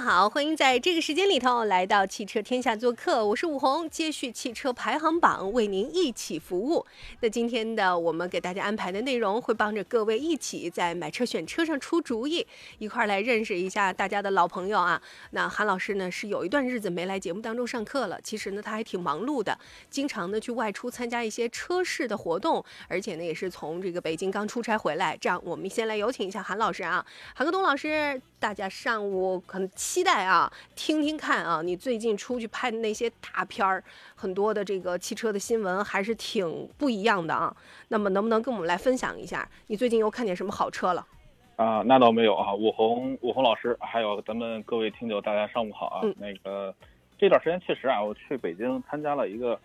好，欢迎在这个时间里头来到汽车天下做客，我是武红，接续汽车排行榜为您一起服务。那今天的我们给大家安排的内容，会帮着各位一起在买车选车上出主意，一块儿来认识一下大家的老朋友啊。那韩老师呢是有一段日子没来节目当中上课了，其实呢他还挺忙碌的，经常呢去外出参加一些车市的活动，而且呢也是从这个北京刚出差回来。这样，我们先来有请一下韩老师啊，韩克东老师。大家上午很期待啊，听听看啊，你最近出去拍的那些大片儿，很多的这个汽车的新闻还是挺不一样的啊。那么能不能跟我们来分享一下，你最近又看见什么好车了？啊，那倒没有啊，武红武红老师，还有咱们各位听友，大家上午好啊。那个这段时间确实啊，我去北京参加了一个。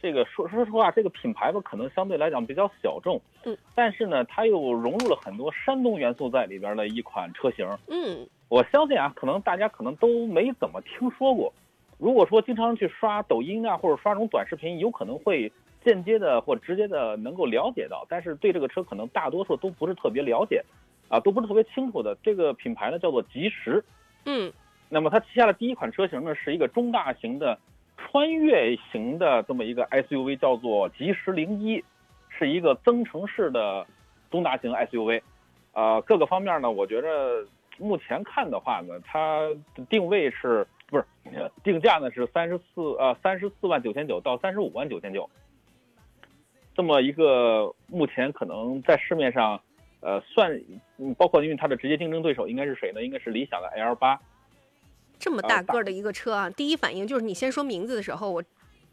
这个说说实话，这个品牌吧，可能相对来讲比较小众，嗯，但是呢，它又融入了很多山东元素在里边的一款车型，嗯，我相信啊，可能大家可能都没怎么听说过。如果说经常去刷抖音啊，或者刷这种短视频，有可能会间接的或直接的能够了解到，但是对这个车可能大多数都不是特别了解，啊，都不是特别清楚的。这个品牌呢叫做吉时，嗯，那么它旗下的第一款车型呢是一个中大型的。穿越型的这么一个 SUV 叫做吉时零一，是一个增程式的中大型 SUV，呃，各个方面呢，我觉着目前看的话呢，它的定位是不是定价呢是三十四呃三十四万九千九到三十五万九千九，这么一个目前可能在市面上，呃，算包括因为它的直接竞争对手应该是谁呢？应该是理想的 L 八。这么大个的一个车啊，第一反应就是你先说名字的时候，我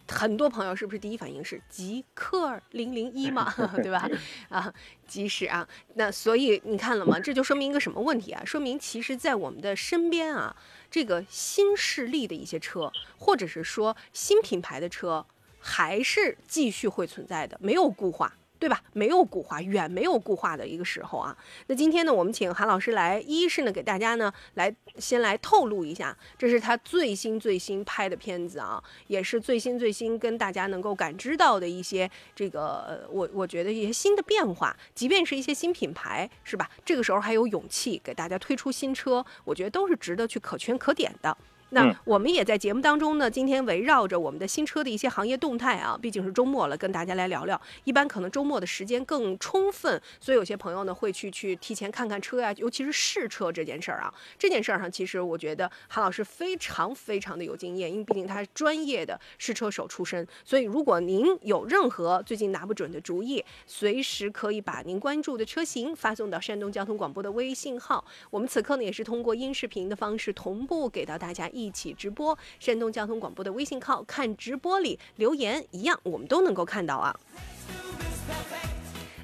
很多朋友是不是第一反应是极客零零一嘛，对吧？啊，即使啊，那所以你看了吗？这就说明一个什么问题啊？说明其实，在我们的身边啊，这个新势力的一些车，或者是说新品牌的车，还是继续会存在的，没有固化。对吧？没有固化，远没有固化的一个时候啊。那今天呢，我们请韩老师来，一是呢给大家呢来先来透露一下，这是他最新最新拍的片子啊，也是最新最新跟大家能够感知到的一些这个我我觉得一些新的变化，即便是一些新品牌，是吧？这个时候还有勇气给大家推出新车，我觉得都是值得去可圈可点的。那我们也在节目当中呢，今天围绕着我们的新车的一些行业动态啊，毕竟是周末了，跟大家来聊聊。一般可能周末的时间更充分，所以有些朋友呢会去去提前看看车呀，尤其是试车这件事儿啊。这件事儿上，其实我觉得韩老师非常非常的有经验，因为毕竟他是专业的试车手出身。所以如果您有任何最近拿不准的主意，随时可以把您关注的车型发送到山东交通广播的微信号。我们此刻呢也是通过音视频的方式同步给到大家一。一起直播，山东交通广播的微信号看直播里留言一样，我们都能够看到啊。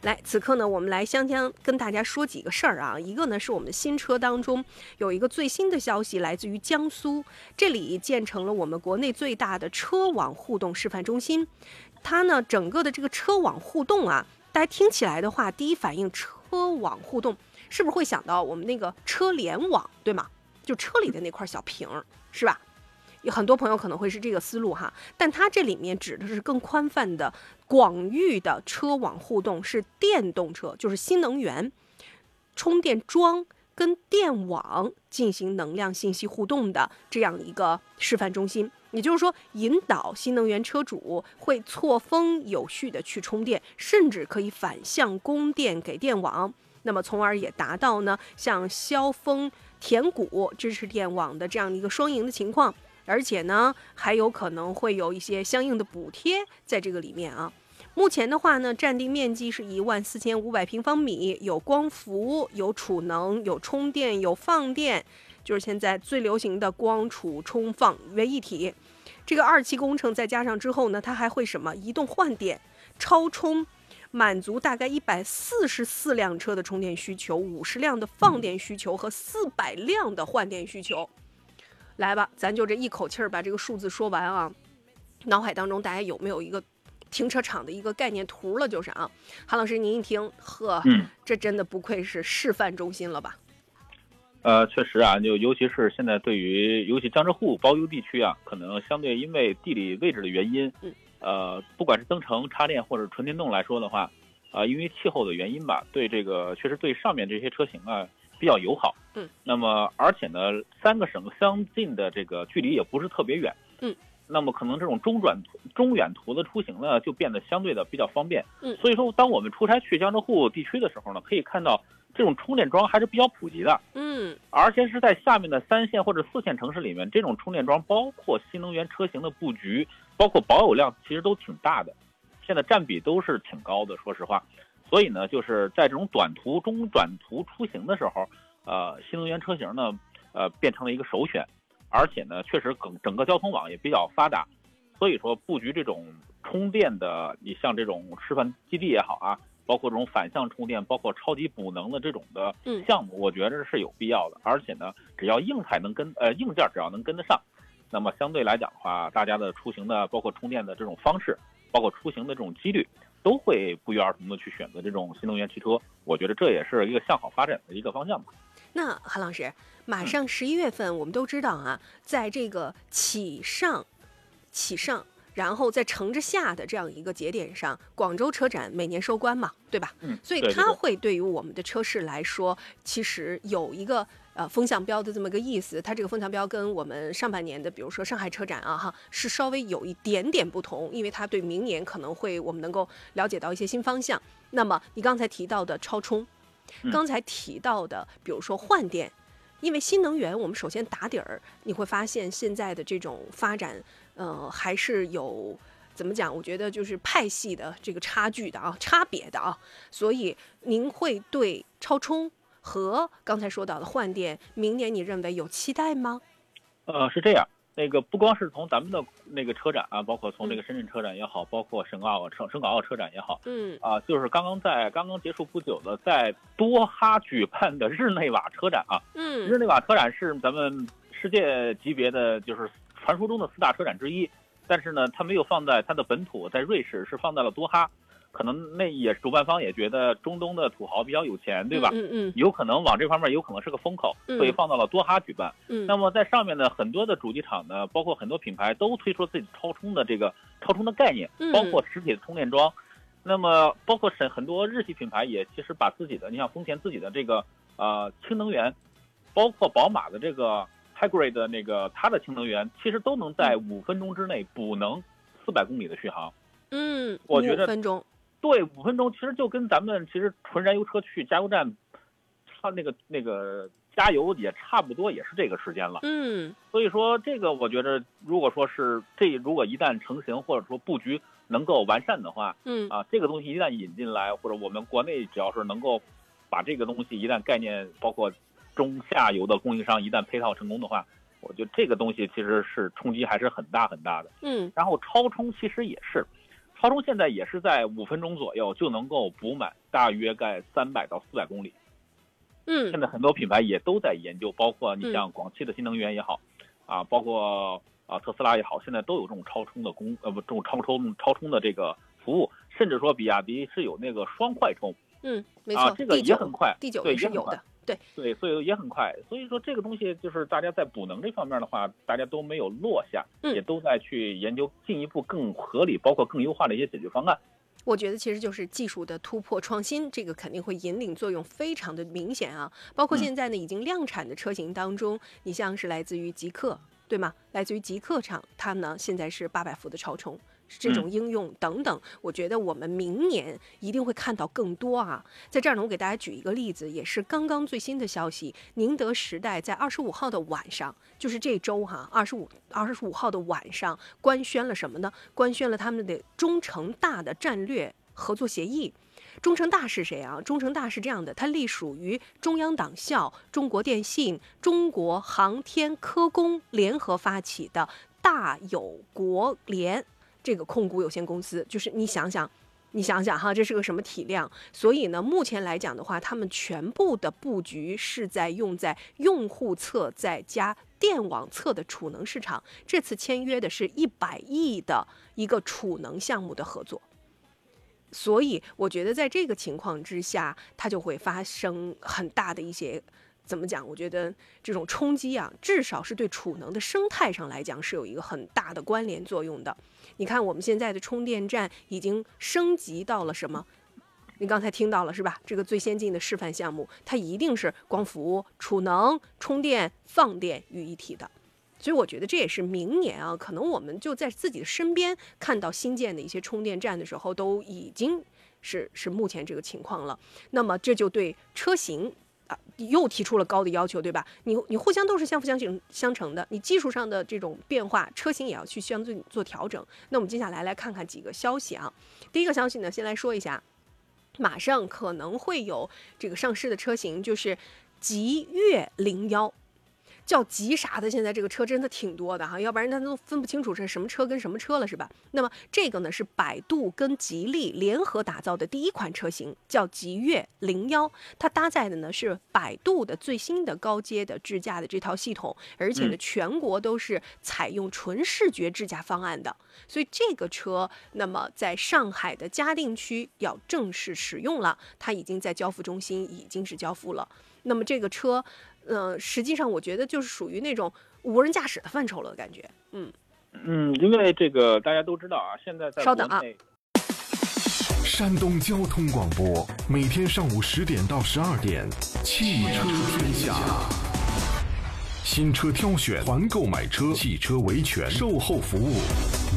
来，此刻呢，我们来香香跟大家说几个事儿啊。一个呢是我们新车当中有一个最新的消息，来自于江苏，这里建成了我们国内最大的车网互动示范中心。它呢整个的这个车网互动啊，大家听起来的话，第一反应车网互动是不是会想到我们那个车联网，对吗？就车里的那块小屏儿，是吧？有很多朋友可能会是这个思路哈，但它这里面指的是更宽泛的、广域的车网互动，是电动车，就是新能源充电桩跟电网进行能量信息互动的这样一个示范中心。也就是说，引导新能源车主会错峰有序的去充电，甚至可以反向供电给电网，那么从而也达到呢，像消峰。填谷支持电网的这样的一个双赢的情况，而且呢，还有可能会有一些相应的补贴在这个里面啊。目前的话呢，占地面积是一万四千五百平方米，有光伏、有储能、有充电、有放电，就是现在最流行的光储充放为一体。这个二期工程再加上之后呢，它还会什么移动换电、超充。满足大概一百四十四辆车的充电需求，五十辆的放电需求和四百辆的换电需求。来吧，咱就这一口气儿把这个数字说完啊！脑海当中大家有没有一个停车场的一个概念图了？就是啊，韩老师您一听，呵，这真的不愧是示范中心了吧？呃，确实啊，就尤其是现在对于尤其江浙沪包邮地区啊，可能相对因为地理位置的原因，嗯。呃，不管是增程插电或者纯电动来说的话，啊，因为气候的原因吧，对这个确实对上面这些车型啊，比较友好。嗯，那么而且呢，三个省相近的这个距离也不是特别远。嗯，那么可能这种中转、中远途的出行呢，就变得相对的比较方便。嗯，所以说，当我们出差去江浙沪地区的时候呢，可以看到这种充电桩还是比较普及的。嗯而且是在下面的三线或者四线城市里面，这种充电桩包括新能源车型的布局，包括保有量，其实都挺大的，现在占比都是挺高的。说实话，所以呢，就是在这种短途、中短途出行的时候，呃，新能源车型呢，呃，变成了一个首选，而且呢，确实整整个交通网也比较发达，所以说布局这种充电的，你像这种示范基地也好啊，包括这种反向充电，包括超级补能的这种的嗯项目，我觉得是有必要的。而且呢，只要硬态能跟呃硬件只要能跟得上，那么相对来讲的话，大家的出行的包括充电的这种方式，包括出行的这种几率，都会不约而同的去选择这种新能源汽车。我觉得这也是一个向好发展的一个方向吧。那韩老师，马嗯上十一月份，我们都知道啊，在这个启上、启上，然后在乘着下的这样一个节点上，广州车展每年收官嘛，对吧？嗯，所以它会对于我们的车市来说，其实有一个呃风向标的这么个意思。它这个风向标跟我们上半年的，比如说上海车展啊，哈，是稍微有一点点不同，因为它对明年可能会我们能够了解到一些新方向。那么你刚才提到的超充，嗯刚才提到的，比如说换电。因为新能源，我们首先打底儿，你会发现现在的这种发展，呃，还是有怎么讲？我觉得就是派系的这个差距的啊，差别的啊。所以您会对超充和刚才说到的换电，明年你认为有期待吗？呃，是这样，那个不光是从咱们的那个车展啊，包括从这个深圳车展也好，包括省港澳省省港澳车展也好，嗯啊，就是刚刚在刚刚结束不久的在多哈举办的日内瓦车展啊，嗯日嗯内瓦车展是咱们世界级别的，就是传说中的四大车展之一，但是呢，它没有放在它的本土，在瑞士，是放在了多哈。可能那也主办方也觉得中东的土豪比较有钱，对吧？嗯嗯有可能往这方面有可能是个风口，嗯所以放到了多哈举办。嗯那么在上面呢，很多的主机厂呢，包括很多品牌都推出自己超充的这个超充的概念嗯，包括实体的充电桩。那么包括很很多日系品牌也其实把自己的，你像丰田自己的这个呃氢能源，包括宝马的这个 Hybrid 的那个它的氢能源，其实都能在五分钟之内补能四百公里的续航。嗯，我觉得五分钟，对，五分钟其实就跟咱们其实纯燃油车去加油站，它那个那个加油也差不多，也是这个时间了。嗯所以说，这个我觉得，如果说是这如果一旦成型，或者说布局能够完善的话，嗯啊，这个东西一旦引进来，或者我们国内只要是能够把这个东西一旦概念，包括中下游的供应商一旦配套成功的话，我觉得这个东西其实是冲击还是很大很大的。嗯然后超充其实也是，超充现在也是在五分钟左右就能够补满，大约在三百到四百公里。嗯。现在很多品牌也都在研究，包括你嗯。像广汽的新能源也好，啊，包括啊特斯拉也好，现在都有这种超充的功呃不这种超充超充的这个服务，甚至说比亚迪是有那个双快充嗯，没啊，错，这个也很快，第九对也很快也是有的，对，对，所以也很快。所以说这个东西就是大家在补能这方面的话，大家都没有落下，嗯也都在去研究进一步更合理，包括更优化的一些解决方案。我觉得其实就是技术的突破创新，这个肯定会引领作用非常的明显啊。包括嗯现在呢已经量产的车型当中，你像是来自于极客，对吗？来自于极客厂，它呢现在是八百伏的超充。这种应用等等，我觉得我们明年一定会看到更多啊！在这儿呢，我给大家举一个例子，也是刚刚最新的消息。宁德时代在二十五号的晚上，就是这周哈，二十五二十五号的晚上官宣了什么呢？官宣了他们的中成大的战略合作协议。中成大是谁啊？中成大是这样的，它隶属于中央党校、中国电信、中国航天科工联合发起的大有国联这个控股有限公司。就是你想想，你想想哈，这是个什么体量？所以呢，目前来讲的话，他们全部的布局是在用在用户侧再加电网侧的储能市场。这次签约的是一百亿的一个储能项目的合作。所以我觉得在这个情况之下，它就会发生很大的一些。怎么讲？我觉得这种冲击啊，至少是对储能的生态上来讲是有一个很大的关联作用的。你看，我们现在的充电站已经升级到了什么？你刚才听到了是吧？这个最先进的示范项目，它一定是光伏、储能、充电、放电于一体的。所以我觉得这也是明年啊，可能我们就在自己的身边看到新建的一些充电站的时候，都已经是是目前这个情况了。那么这就对车型啊又提出了高的要求，对吧？你你互相都是相辅相成相成的，你技术上的这种变化，车型也要去相对做调整。那我们接下来来看看几个消息啊。第一个消息呢，先来说一下，马上可能会有这个上市的车型，就是极越零幺。叫急啥的，现在这个车真的挺多的哈，要不然他都分不清楚这是什么车跟什么车了，是吧？那么这个呢是百度跟吉利联合打造的第一款车型，叫极越零幺，它搭载的呢是百度的最新的高阶的智驾的这套系统，而且呢全国都是采用纯视觉智驾方案的，所以这个车那么在上海的嘉定区要正式使用了，它已经在交付中心已经是交付了，那么这个车。嗯，实际上我觉得就是属于那种无人驾驶的范畴了，感觉。嗯嗯，因为这个大家都知道啊，现在在稍等啊。山东交通广播每天上午十点到十二点，汽车天下，新车挑选、团购买车、汽车维权、售后服务，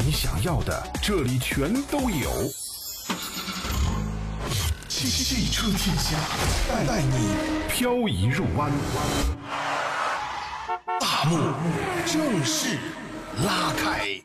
你想要的这里全都有。汽车天下，带你漂移入弯，大幕正式拉开。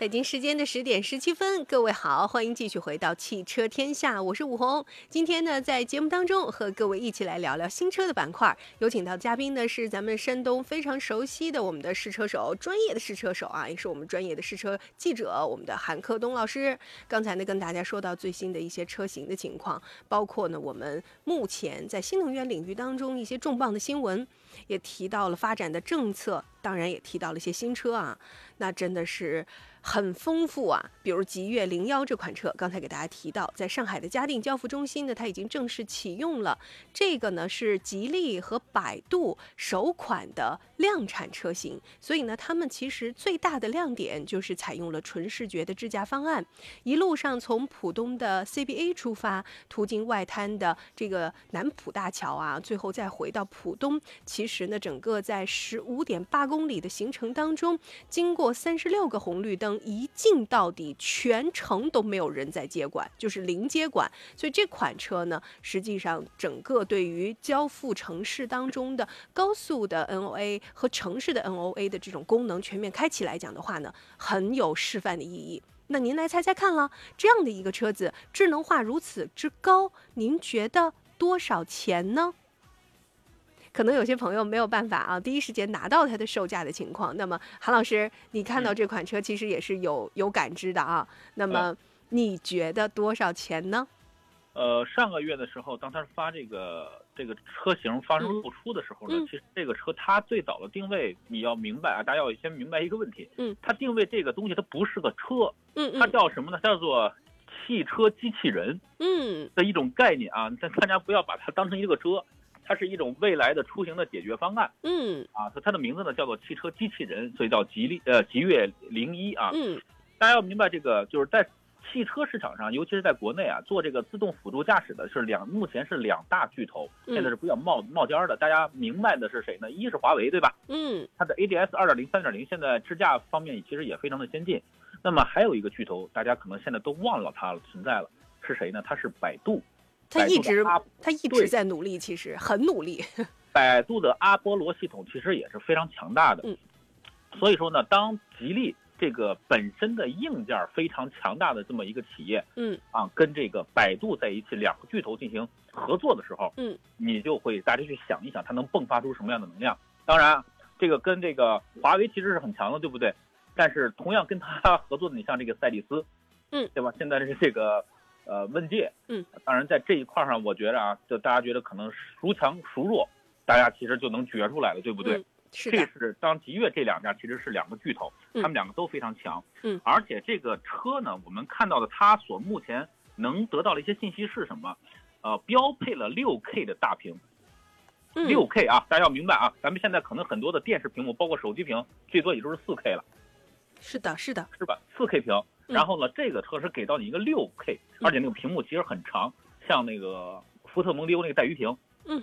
北京时间的十点十七分，各位好，欢迎继续回到汽车天下，我是武红。今天呢，在节目当中和各位一起来聊聊新车的板块。有请到嘉宾呢是咱们山东非常熟悉的我们的试车手，专业的试车手啊，也是我们专业的试车记者，我们的韩克东老师。刚才呢跟大家说到最新的一些车型的情况，包括呢我们目前在新能源领域当中一些重磅的新闻。也提到了发展的政策，当然也提到了一些新车啊，那真的是很丰富啊。比如极越零幺这款车，刚才给大家提到，在上海的嘉定交付中心呢，它已经正式启用了。这个呢是吉利和百度首款的量产车型，所以呢，他们其实最大的亮点就是采用了纯视觉的智驾方案。一路上从浦东的 CBA 出发，途经外滩的这个南浦大桥啊，最后再回到浦东。其实呢，整个在十五点八公里的行程当中，经过三十六个红绿灯，一进到底，全程都没有人在接管，就是零接管。所以这款车呢，实际上整个对于交付城市当中的高速的 NOA 和城市的 NOA 的这种功能全面开启来讲的话呢，很有示范的意义。那您来猜猜看了，这样的一个车子智能化如此之高，您觉得多少钱呢？可能有些朋友没有办法啊，第一时间拿到它的售价的情况。那么，韩老师，你看到这款车其实也是有有感知的啊。那么，你觉得多少钱呢？呃，上个月的时候，当他发这个这个车型发售露出的时候呢，其实这个车它最早的定位，你要明白啊，大家要先明白一个问题。嗯。它定位这个东西，它不是个车。嗯它叫什么呢？叫做汽车机器人。嗯。的一种概念啊，但大家不要把它当成一个车。它是一种未来的出行的解决方案，嗯，啊，它它的名字呢叫做汽车机器人，所以叫吉利呃吉越零一啊，嗯，大家要明白这个就是在汽车市场上，尤其是在国内啊，做这个自动辅助驾驶的是两目前是两大巨头，现在是比较冒冒尖的，大家明白的是谁呢？一是华为对吧？嗯，它的 ADS 二点零三点零现在智驾方面其实也非常的先进，那么还有一个巨头，大家可能现在都忘了它了存在了，是谁呢？它是百度。他一直他一直在努力，其实很努力。百度的阿波罗系统其实也是非常强大的，嗯，所以说呢，当吉利这个本身的硬件非常强大的这么一个企业，嗯，啊，跟这个百度在一起两个巨头进行合作的时候，嗯，你就会大家去想一想，它能迸发出什么样的能量？当然，这个跟这个华为其实是很强的，对不对？但是同样跟他 合作的，你像这个赛力斯，嗯，对吧？现在是这个。呃，问界，嗯，当然在这一块上，我觉得啊，就大家觉得可能孰强孰弱，大家其实就能觉出来了，对不对？是这是当极越这两家其实是两个巨头，他们两个都非常强，嗯，而且这个车呢，我们看到的它所目前能得到的一些信息是什么？呃，标配了六 K 的大屏，六 K 啊，大家要明白啊，咱们现在可能很多的电视屏幕，包括手机屏，最多也就是四 K 了。是的，是的，是吧？四 K 屏，嗯然后呢，这个车是给到你一个六 K，而且那个屏幕其实很长，像那个福特蒙迪欧那个带鱼屏。嗯。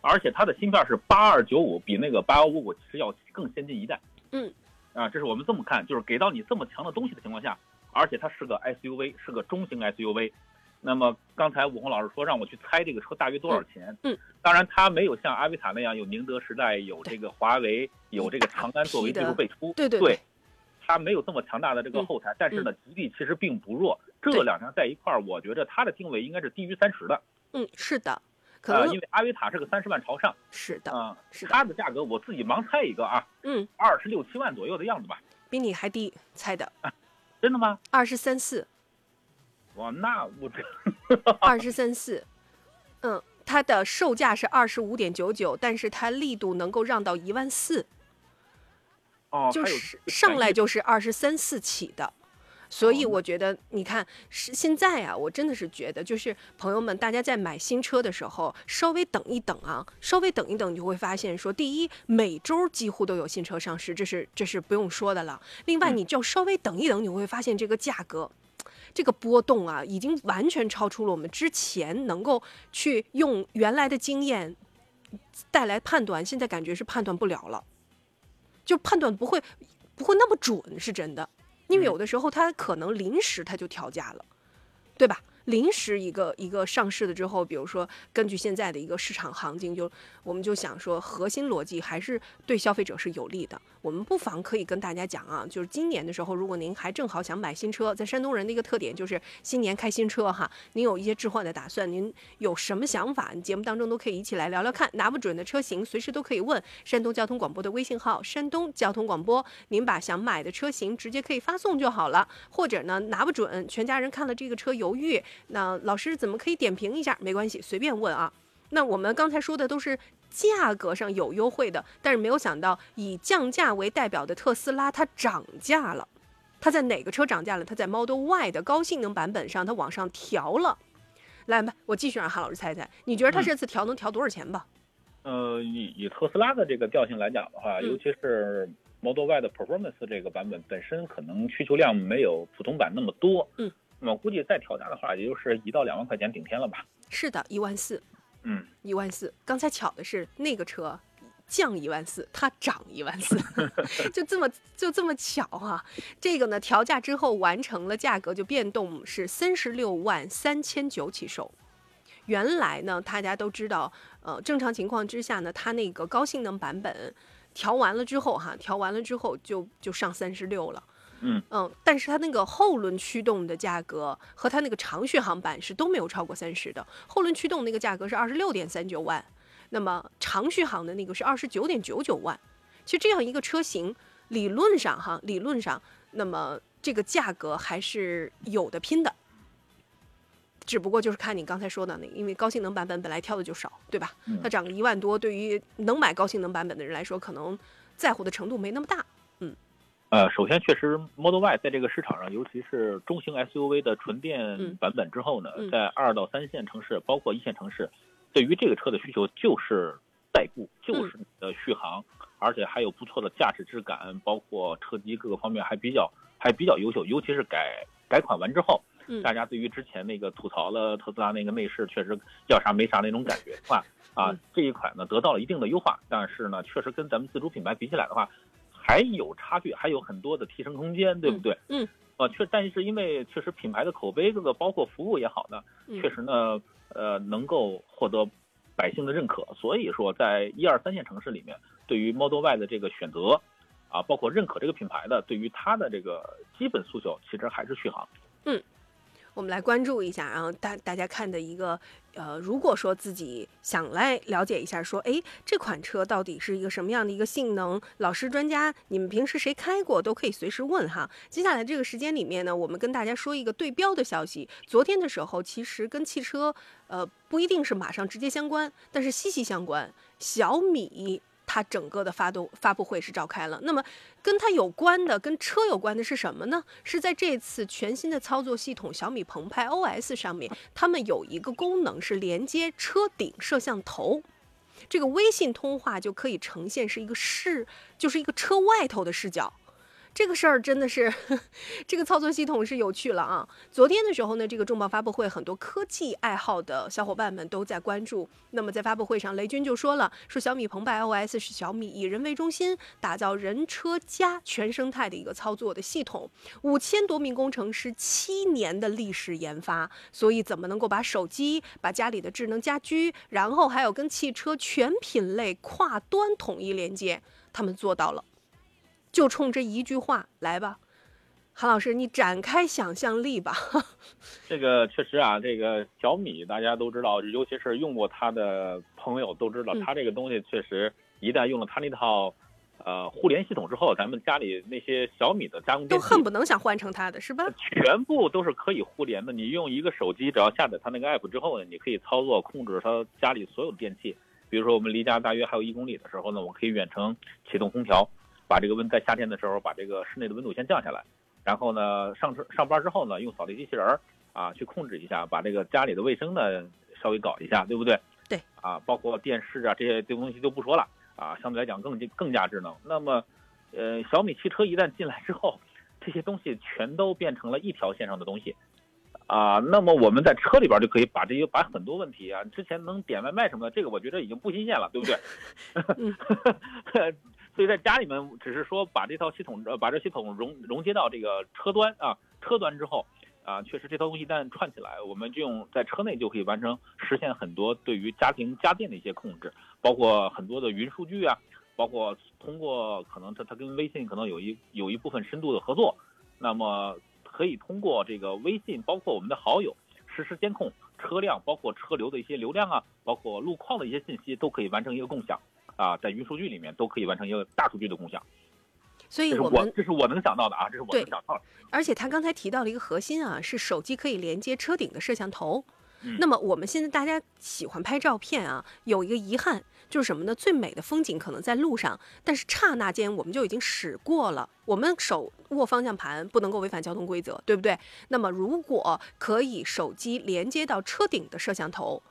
而且它的芯片是八二九五，比那个八幺五五其实要更先进一代。嗯。啊，这是我们这么看，就是给到你这么强的东西的情况下，而且它是个 SUV，是个中型 SUV。那么刚才武红老师说让我去猜这个车大约多少钱？嗯嗯当然它没有像阿维塔那样有宁德时代、有这个华为、有这个长安作为技术背书。对对对。它没有这么强大的这个后台，但是呢，吉利其实并不弱。这两辆在一块儿，我觉得它的定位应该是低于三十的。嗯，是的，可呃，能因为阿维塔是个三十万朝上是的，啊，是的它的价格我自己盲猜一个啊，嗯，二十六七万左右的样子吧。比你还低，猜的真的吗？二十三四，哇，那我这二十三四，嗯，它的售价是二十五点九九，但是它力度能够让到一万四，哦，就是上来就是二十三四起的。所以我觉得，你看，是现在啊，我真的是觉得，就是朋友们，大家在买新车的时候，稍微等一等啊，稍微等一等，你就会发现说，第一，每周几乎都有新车上市，这是这是不用说的了。另外，嗯你就稍微等一等，你会发现这个价格。这个波动啊，已经完全超出了我们之前能够去用原来的经验带来判断，现在感觉是判断不了了，就判断不会不会那么准，是真的。因为有的时候它可能临时它就调价了，对吧？临时一个一个上市了之后，比如说根据现在的一个市场行情，就我们就想说，核心逻辑还是对消费者是有利的。我们不妨可以跟大家讲啊，就是今年的时候，如果您还正好想买新车，在山东人的一个特点就是新年开新车哈，您有一些置换的打算，您有什么想法？节目当中都可以一起来聊聊看。拿不准的车型，随时都可以问山东交通广播的微信号“山东交通广播”，您把想买的车型直接可以发送就好了。或者呢，拿不准，全家人看了这个车犹豫，那老师怎么可以点评一下？没关系，随便问啊。那我们刚才说的都是价格上有优惠的，但是没有想到以降价为代表的特斯拉它涨价了。它在哪个车涨价了？它在 Model Y 的高性能版本上，它往上调了。来吧，我继续让韩老师猜猜，你觉得它这次调能调多少钱吧？呃，以以特斯拉的这个调性来讲的话，嗯尤其是 Model Y 的 Performance 这个版本本身可能需求量没有普通版那么多，嗯，那么估计再调价的话，也就是一到两万块钱顶天了吧。是的，一万四，嗯，一万四。刚才巧的是那个车降一万四，它涨一万四，就这么就这么巧哈、这个呢，调价之后完成了价格就变动是三十六万三千九起售。原来呢，大家都知道，呃，正常情况之下呢，它那个高性能版本调完了之后哈，调完了之后就就上三十六了。嗯嗯，但是它那个后轮驱动的价格和它那个长续航版是都没有超过三十的，后轮驱动那个价格是二十六点三九万，那么长续航的那个是二十九点九九万。其实这样一个车型，理论上哈，理论上，那么这个价格还是有的拼的。只不过就是看你刚才说的那个，因为高性能版本本来挑的就少，对吧？嗯它涨个一万多，对于能买高性能版本的人来说，可能在乎的程度没那么大。呃，首先确实 Model Y 在这个市场上，尤其是中型 SUV 的纯电嗯版本之后呢，嗯在二到三线城市，包括一线城市，对于这个车的需求就是代步，就是嗯你的续航，而且还有不错的驾驶质感，包括车机各个方面还比较还比较优秀，尤其是改改款完之后，嗯大家对于之前那个吐槽了特斯拉那个内饰确实要啥没啥那种感觉的话，啊嗯，这一款呢得到了一定的优化，但是呢，确实跟咱们自主品牌比起来的话，还有差距，还有很多的提升空间，对不对？嗯。啊，确，但是因为确实品牌的口碑，这个包括服务也好呢，嗯确实呢，呃，能够获得百姓的认可，所以说在一二三线城市里面，对于 Model Y 的这个选择，啊，包括认可这个品牌的，对于它的这个基本诉求，其实还是续航。我们来关注一下，然后大大家看的一个，呃，如果说自己想来了解一下，说，哎，这款车到底是一个什么样的一个性能？老师、专家，你们平时谁开过，都可以随时问哈。接下来这个时间里面呢，我们跟大家说一个对标的消息。昨天的时候，其实跟汽车，呃，不一定是马上直接相关，但是息息相关。小米。它整个的发动发布会是召开了，那么跟它有关的、跟车有关的是什么呢？是在这次全新的操作系统小米澎湃 OS 上面，他们有一个功能是连接车顶摄像头，这个微信通话就可以呈现是一个视，就是一个车外头的视角。这个事儿真的是，这个操作系统是有趣了啊！昨天的时候呢，这个重磅发布会，很多科技爱好的小伙伴们都在关注。那么在发布会上，雷军就说了，说小米澎湃 OS 是小米以人为中心，打造人车家全生态的一个操作的系统，五千多名工程师，七年的历史研发，所以怎么能够把手机、把家里的智能家居，然后还有跟汽车全品类跨端统一连接，他们做到了。就冲这一句话来吧，韩老师，你展开想象力吧。这个确实啊，这个小米大家都知道，尤其是用过它的朋友都知道，它这个东西确实一旦用了它那套呃互联系统之后，咱们家里那些小米的家用都恨不能想换成它的是吧？全部都是可以互联的。你用一个手机，只要下载它那个 app 之后呢，你可以操作控制它家里所有的电器。比如说我们离家大约还有一公里的时候呢，我可以远程启动空调。把这个温在夏天的时候，把这个室内的温度先降下来，然后呢，上车上班之后呢，用扫地机器人儿啊去控制一下，把这个家里的卫生呢稍微搞一下，对不对？对。啊，包括电视啊这些这东西就不说了啊，相对来讲更更加智能。那么，呃，小米汽车一旦进来之后，这些东西全都变成了一条线上的东西啊。那么我们在车里边就可以把这些把很多问题啊，之前能点外卖什么的，这个我觉得已经不新鲜了，对不对？所以在家里面，只是说把这套系统，呃，把这系统融融接到这个车端啊，车端之后，啊，确实这套东西一旦串起来，我们就用在车内就可以完成实现很多对于家庭家电的一些控制，包括很多的云数据啊，包括通过可能它它跟微信可能有一有一部分深度的合作，那么可以通过这个微信，包括我们的好友实时监控车辆，包括车流的一些流量啊，包括路况的一些信息，都可以完成一个共享。啊，在云数据里面都可以完成一个大数据的共享，所以我们这是我能想到的啊，这是我能想到的。而且他刚才提到了一个核心啊，是手机可以连接车顶的摄像头。那么我们现在大家喜欢拍照片啊，有一个遗憾就是什么呢？最美的风景可能在路上，但是刹那间我们就已经驶过了。我们手握方向盘不能够违反交通规则，对不对？那么如果可以手机连接到车顶的摄像头。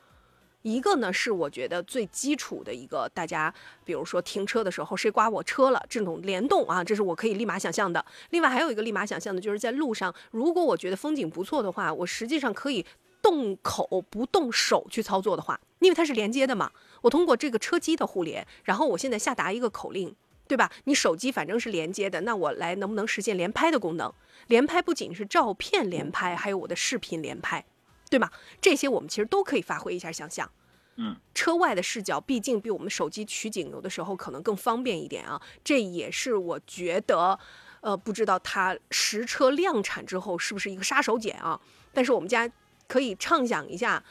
一个呢是我觉得最基础的一个，大家比如说停车的时候谁刮我车了这种联动啊，这是我可以立马想象的。另外还有一个立马想象的就是在路上，如果我觉得风景不错的话，我实际上可以动口不动手去操作的话，因为它是连接的嘛。我通过这个车机的互联，然后我现在下达一个口令，对吧？你手机反正是连接的，那我来能不能实现连拍的功能？连拍不仅是照片连拍，还有我的视频连拍。对吧？这些我们其实都可以发挥一下想象。嗯，车外的视角毕竟比我们手机取景有的时候可能更方便一点啊。这也是我觉得，呃，不知道它实车量产之后是不是一个杀手锏啊？但是我们家可以畅想一下，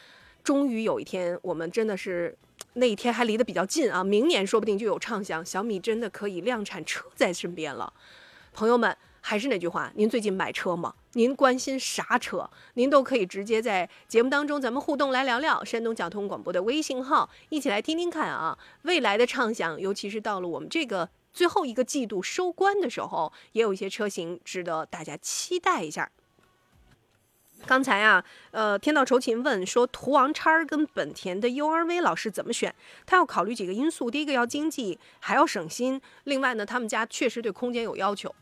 终于有一天我们真的是那一天还离得比较近啊，明年说不定就有畅想，小米真的可以量产车在身边了，朋友们。还是那句话，您最近买车吗？您关心啥车？您都可以直接在节目当中咱们互动来聊聊。山东交通广播的微信号，一起来听听看啊，未来的畅想，尤其是到了我们这个最后一个季度收官的时候，也有一些车型值得大家期待一下。刚才啊，呃，天道酬勤问说，途昂叉跟本田的 URV 老师怎么选？他要考虑几个因素，第一个要经济，还要省心。另外呢，他们家确实对空间有要求。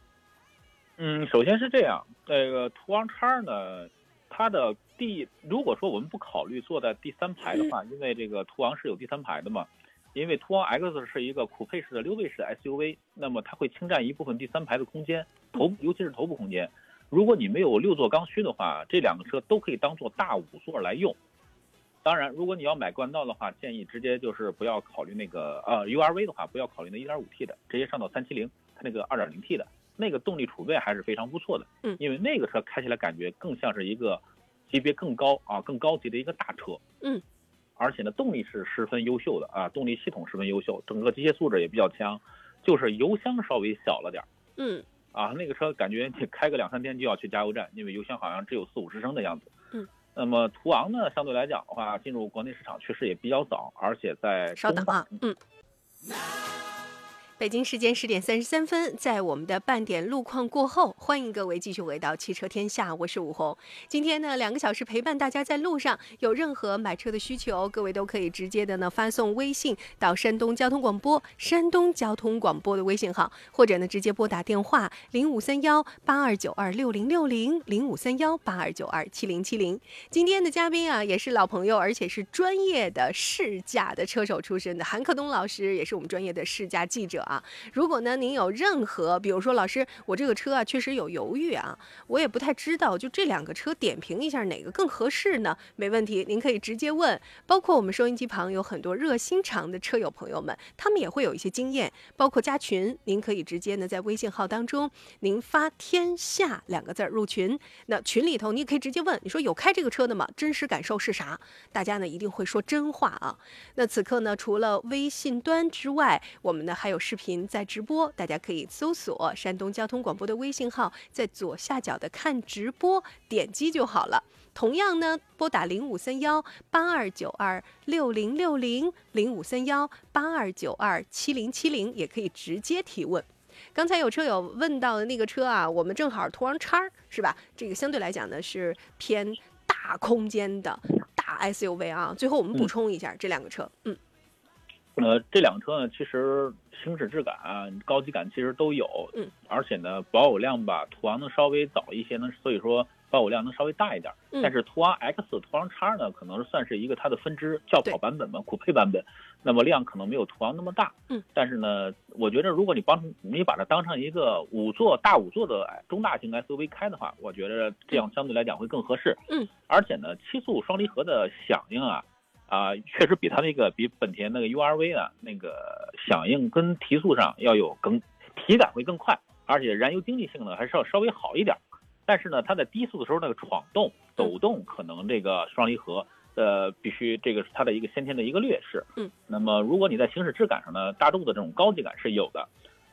嗯，首先是这样，这个途昂叉呢，它的第如果说我们不考虑坐在第三排的话，因为这个途昂是有第三排的嘛，因为途昂 X 是一个酷配式的溜背式的 SUV，那么它会侵占一部分第三排的空间，头尤其是头部空间。如果你没有六座刚需的话，这两个车都可以当做大五座来用。当然，如果你要买冠道的话，建议直接就是不要考虑那个呃 URV 的话，不要考虑那 1.5T 的，直接上到370，它那个 2.0T 的。那个动力储备还是非常不错的，嗯，因为那个车开起来感觉更像是一个级别更高啊、更高级的一个大车，嗯，而且呢，动力是十分优秀的啊，动力系统十分优秀，整个机械素质也比较强，就是油箱稍微小了点儿，嗯，啊，那个车感觉你开个两三天就要去加油站，因为油箱好像只有四五十升的样子，嗯，那么途昂呢，相对来讲的话，进入国内市场确实也比较早，而且在稍等啊，嗯。北京时间十点三十三分，在我们的半点路况过后，欢迎各位继续回到汽车天下，我是武红。今天呢，两个小时陪伴大家在路上，有任何买车的需求，各位都可以直接的呢发送微信到山东交通广播、山东交通广播的微信号，或者呢直接拨打电话零五三幺八二九二六零六零零五三幺八二九二七零七零。今天的嘉宾啊，也是老朋友，而且是专业的试驾的车手出身的韩克东老师，也是我们专业的试驾记者啊啊。如果呢您有任何，比如说老师，我这个车啊确实有犹豫啊，我也不太知道，就这两个车点评一下哪个更合适呢？没问题，您可以直接问。包括我们收音机旁有很多热心肠的车友朋友们，他们也会有一些经验，包括加群，您可以直接呢在微信号当中，您发“天下”两个字入群，那群里头你也可以直接问，你说有开这个车的吗？真实感受是啥？大家呢一定会说真话啊。那此刻呢，除了微信端之外，我们呢还有视频在直播，大家可以搜索山东交通广播的微信号，在左下角的看直播点击就好了。同样呢，拨打零五三幺八二九二六零六零零五三幺八二九二七零七零，也可以直接提问。刚才有车友问到的那个车啊，我们正好途昂叉是吧？这个相对来讲呢是偏大空间的大 SUV 啊。最后我们补充一下这两个车，嗯，呃，这两个车呢，其实行驶质感、高级感其实都有，嗯，而且呢，保有量吧，途昂能稍微早一些呢，所以说保有量能稍微大一点。嗯但是途昂 X、途昂叉呢，可能是算是一个它的分支，轿跑版本嘛，酷配版本，那么量可能没有途昂那么大。嗯，但是呢，我觉得如果你帮你把它当成一个五座大五座的哎中大型 SUV 开的话，我觉得这样相对来讲会更合适。嗯，而且呢，七速双离合的响应啊。啊，确实比它那个比本田那个 URV 啊那个响应跟提速上要有更体感会更快，而且燃油经济性呢还是要稍微好一点。但是呢，它在低速的时候那个闯动、抖动，可能这个双离合呃必须这个是它的一个先天的一个劣势。嗯，那么如果你在行驶质感上呢，大众的这种高级感是有的，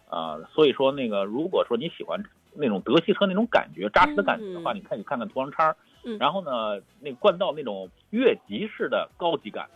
啊、所以说那个如果说你喜欢那种德系车那种感觉、扎实的感觉的话，嗯你可以看看途昂叉。嗯。然后呢，那个冠道那种越级式的高级感，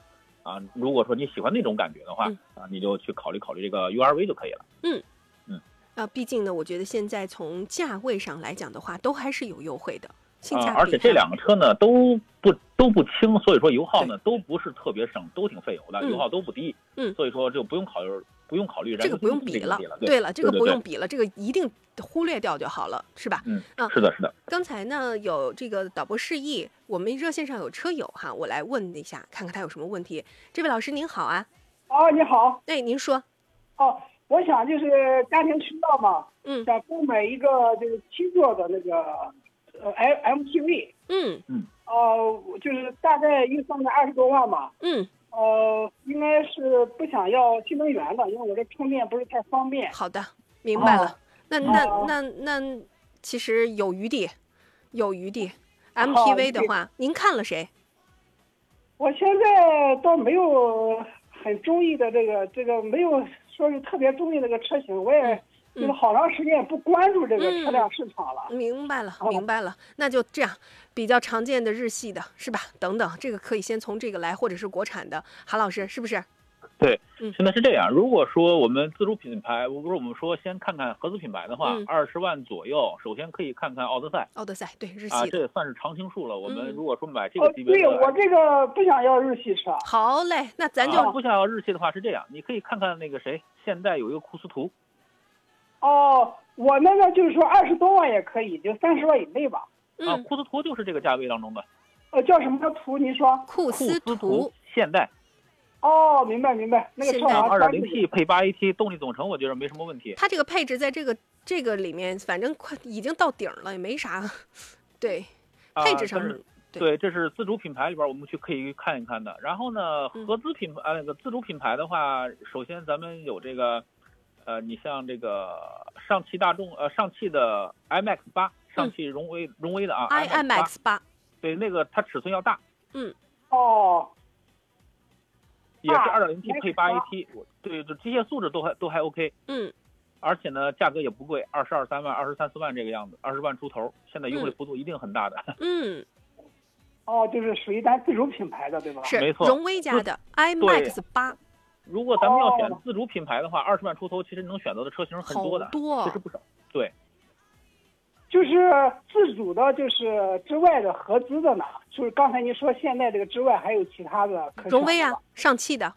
啊，如果说你喜欢那种感觉的话，嗯。啊，你就去考虑考虑这个 URV 就可以了。嗯。嗯。啊，毕竟呢，我觉得现在从价位上来讲的话，都还是有优惠的，性价啊，比、而且这两个车呢都不都不轻，所以说油耗呢都不是特别省，都挺费油的，嗯油耗都不低。嗯所以说就不用考虑不用考虑这个不用比了对了，这个不用比了，这个一定忽略掉就好了，是吧？嗯啊，是的，是的。刚才呢有这个导播示意，我们热线上有车友哈，我来问一下，看看他有什么问题。这位老师您好啊，啊，你好，哎，您说，哦，我想就是家庭渠道嘛，嗯想购买一个这个七座的那个呃 M MPV，嗯嗯呃，就是大概预算在二十多万吧，嗯，呃，应该是不想要新能源的，因为我这充电不是太方便。好的，明白了。哦那那哦那那其实有余地，有余地。MPV 的对话，您看了谁？我现在倒没有很中意的这个这个，没有说是特别中意那个车型，我也嗯就是好长时间也不关注这个嗯车辆市场了。明白了，哦明白了。那就这样，比较常见的日系的是吧？等等，这个可以先从这个来，或者是国产的。韩老师是不是？对嗯，现在是这样。如果说我们自主品牌，不是我们说先看看合资品牌的话嗯，二十万左右，首先可以看看奥德赛奥德赛对日啊，系的。这也算是常青树了。我们嗯如果说买这哦个，级别对，我这个不想要日系车。好嘞，那咱就啊不想要日系的话是这样，你可以看看那个谁，现代有一个库斯图，哦，我那个就是说二十多万也可以，就三十万以内吧。啊，嗯，库斯图就是这个价位当中的呃，叫什么图？您说？库库斯斯图图现代哦，明白明白，那个车现代二.点零 T 配八 AT 动力总成，我觉得没什么问题。它这个配置在这个这个里面，反正快已经到顶了，也没啥。对，啊配置上对对，这是自主品牌里边我们去可以看一看的。然后呢，嗯合资品牌、呃那个自主品牌的话，首先咱们有这个，呃，你像这个上汽大众呃上汽的 iMAX 八，上汽荣威、荣威的啊，iMAX 八，对，那个它尺寸要大，嗯。哦，也是大二点零 T 配八 AT，我对，就机械素质都还都还 OK。嗯，而且呢，价格也不贵，二十二三万、二十三四万这个样子，二十万出头，现在优惠嗯幅度一定很大的。嗯，哦，就是属于咱自主品牌的，对吧？是没错荣威家的 i Max 八，如果咱们要选哦自主品牌的话，二十万出头其实能选择的车型很多的，多其实不少。对，就是自主的，就是之外的合资的呢，就是刚才您说现在这个之外还有其他的可荣威啊，上汽的，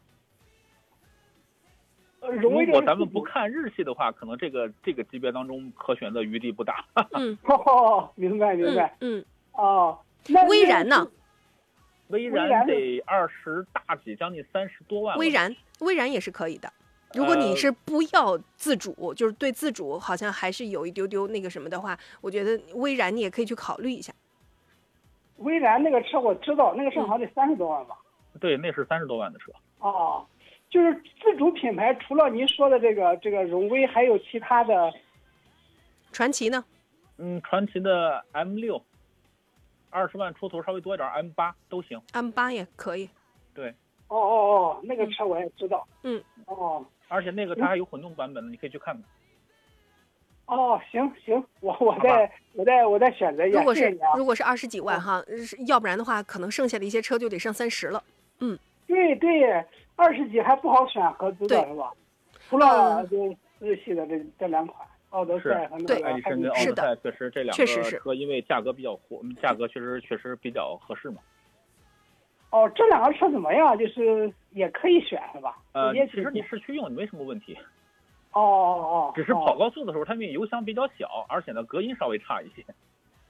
呃荣威如果咱们不看日系的话，可能这个这个级别当中可选择余地不大。嗯 哦，明白明嗯白嗯，哦。那威然呢？？威然然得二十大几，将近三十多万了。威然，威然也是可以的。如果你呃是不要自主，就是对自主好像还是有一丢丢那个什么的话，我觉得威然你也可以去考虑一下。威然那个车我知道，那个车好像得三十多万吧？对，那是三十多万的车。哦，就是自主品牌，除了您说的这个这个荣威，还有其他的传奇呢？嗯，传奇的 M 六，二十万出头稍微多一点，M 八都行。M 八也可以。对，哦哦哦，那个车我也知道。嗯。哦而且那个它还有混动版本的，你可以去看看。哦，行行，我我再我再我再选择一下。如果是谢谢啊。如果是二十几万哈，是要不然的话，可能剩下的一些车就得上三十了。嗯对对，二十几还不好选合资的对是吧？除了日系的这这两款，奥德赛和那对个爱迪生跟奥德赛确实这两个车，因为价格比较火，价格确实确实比较合适嘛。哦，这两个车怎么样？就是也可以选是吧？呃，也其实你市区用没什么问题，哦哦哦，只是跑哦高速的时候，它们油箱比较小，而且呢隔音稍微差一些。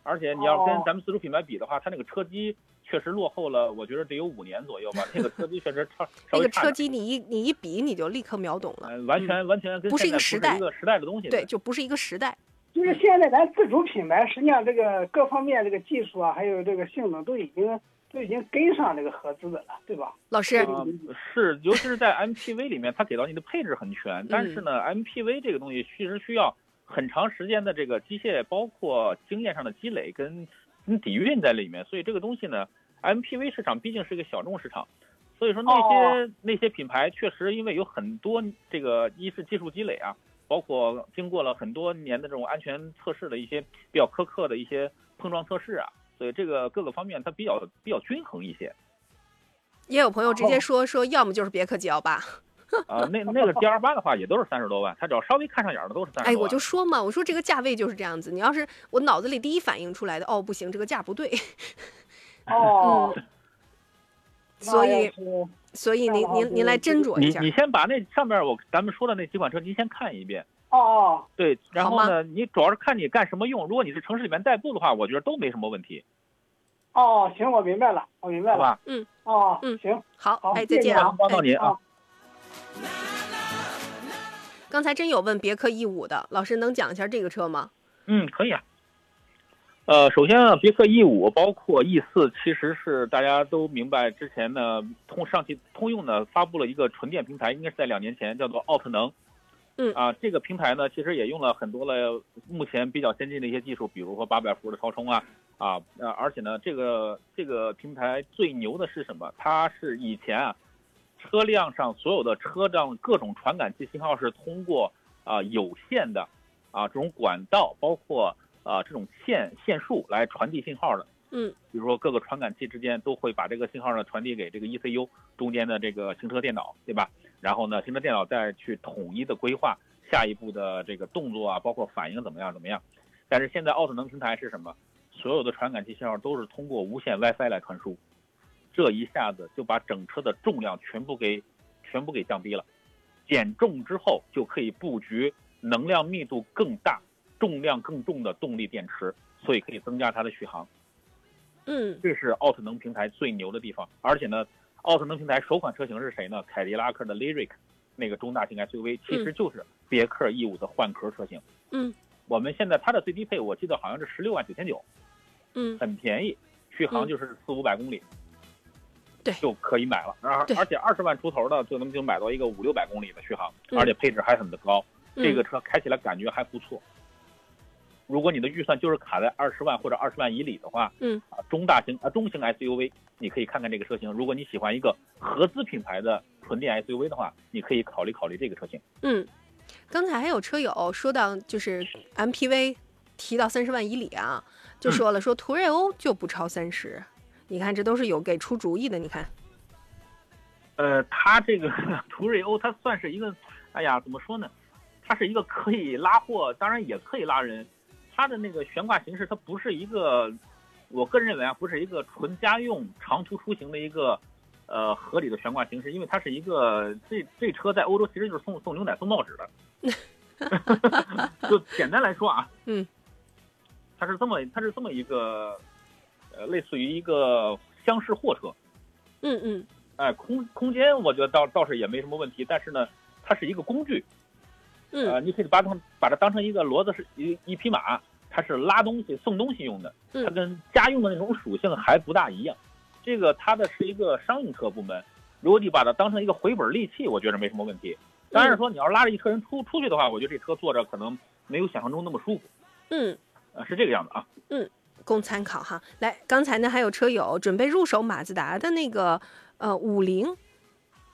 而且你要跟哦咱们自主品牌比的话，它那个车机确实落后了，我觉得得有五年左右吧。那个车机确实差 稍那个。车机你一你一比，你就立刻秒懂了。呃，完全完全跟不是一个时代一个时代的东西。对，就不是一个时代。就是现在咱自主品牌，实际上这个各方面这个技术啊，还有这个性能都已经都已经跟上这个合资的了，对吧？老师，啊、是，尤其是在 MPV 里面，它给到你的配置很全，但是呢，MPV 这个东西确实需要很长时间的这个机械，包括经验上的积累跟跟底蕴在里面，所以这个东西呢，MPV 市场毕竟是一个小众市场，所以说那些、那些品牌确实因为有很多这个一是技术积累啊，包括经过了很多年的这种安全测试的一些比较苛刻的一些碰撞测试啊，所以这个各个方面它比较比较均衡一些。也有朋友直接说说，要么就是别克 G L 八。啊，那那个 G R 八的话也都是三十多万，它只要稍微看上眼儿的都是三十哎，多万。我就说嘛，我说这个价位就是这样子。你要是我脑子里第一反应出来的，哦，不行，这个价不对。哦，嗯，所以所以您您您来斟酌一下你你。先把那上面我咱们说的那几款车您先看一遍，哦哦对，然后呢，你主要是看你干什么用。如果你是城市里面代步的话，我觉得都没什么问题，哦，行，我明白了，我明白了。好吧？哦，嗯行，好，好哎，谢谢啊再见啊。哎帮到您啊哦。刚才真有问别克 E 五的老师，能讲一下这个车吗？嗯，可以啊。呃，首先啊，别克 E 五包括 E 四，其实是大家都明白，之前呢，通上汽通用呢发布了一个纯电平台，应该是在两年前，叫做奥特能。嗯啊，这个平台呢，其实也用了很多了目前比较先进的一些技术，比如说八百伏的超充啊，啊，呃，而且呢，这个这个平台最牛的是什么？它是以前啊，车辆上所有的车辆各种传感器信号是通过啊有线的啊这种管道，包括啊这种线线束来传递信号的。嗯，比如说各个传感器之间都会把这个信号呢传递给这个 ECU 中间的这个行车电脑，对吧？然后呢，行车电脑再去统一的规划下一步的这个动作啊，包括反应怎么样怎么样。但是现在奥特能平台是什么？所有的传感器信号都是通过无线 WiFi 来传输，这一下子就把整车的重量全部给全部给降低了。减重之后就可以布局能量密度更大、重量更重的动力电池，所以可以增加它的续航。嗯这是奥特能平台最牛的地方。而且呢，奥特能平台首款车型是谁呢？凯迪拉克的 Lyric，那个中大型 SUV，其实就是别克 E 五的换壳车型。嗯我们现在它的最低配，我记得好像是十六万九千九，嗯，很便宜，续航嗯就是四五百公里，对就可以买了。而对而且二十万出头的就能就买到一个五六百公里的续航，嗯而且配置还很的高，这个嗯车开起来感觉还不错。如果你的预算就是卡在二十万或者二十万以里的话，嗯啊，中大型啊中型 SUV，你可以看看这个车型。如果你喜欢一个合资品牌的纯电 SUV 的话，你可以考虑考虑这个车型。嗯，刚才还有车友说到，就是 MPV 提到三十万以里啊，就说了说途锐欧就不超三十，你看这都是有给出主意的，你看，呃，他这个 途锐欧，它算是一个，哎呀，怎么说呢？它是一个可以拉货，当然也可以拉人。它的那个悬挂形式，它不是一个，我个人认为啊，不是一个纯家用长途出行的一个，呃，合理的悬挂形式，因为它是一个这这车在欧洲其实就是送送牛奶送报纸的，就简单来说啊，嗯，它是这么它是这么一个，呃，类似于一个厢式货车，嗯嗯哎，空空间我觉得倒倒是也没什么问题，但是呢，它是一个工具，嗯呃，你可以把它把它当成一个骡子是一一匹马，它是拉东西送东西用的，它嗯跟家用的那种属性还不大一样。这个它的是一个商用车部门，如果你把它当成一个回本利器，我觉得没什么问题。当然说你要拉着一车人出出去的话，我觉得这车坐着可能没有想象中那么舒服，嗯。呃，是这个样子啊。供参考哈。来，刚才呢还有车友准备入手马自达的那个呃五零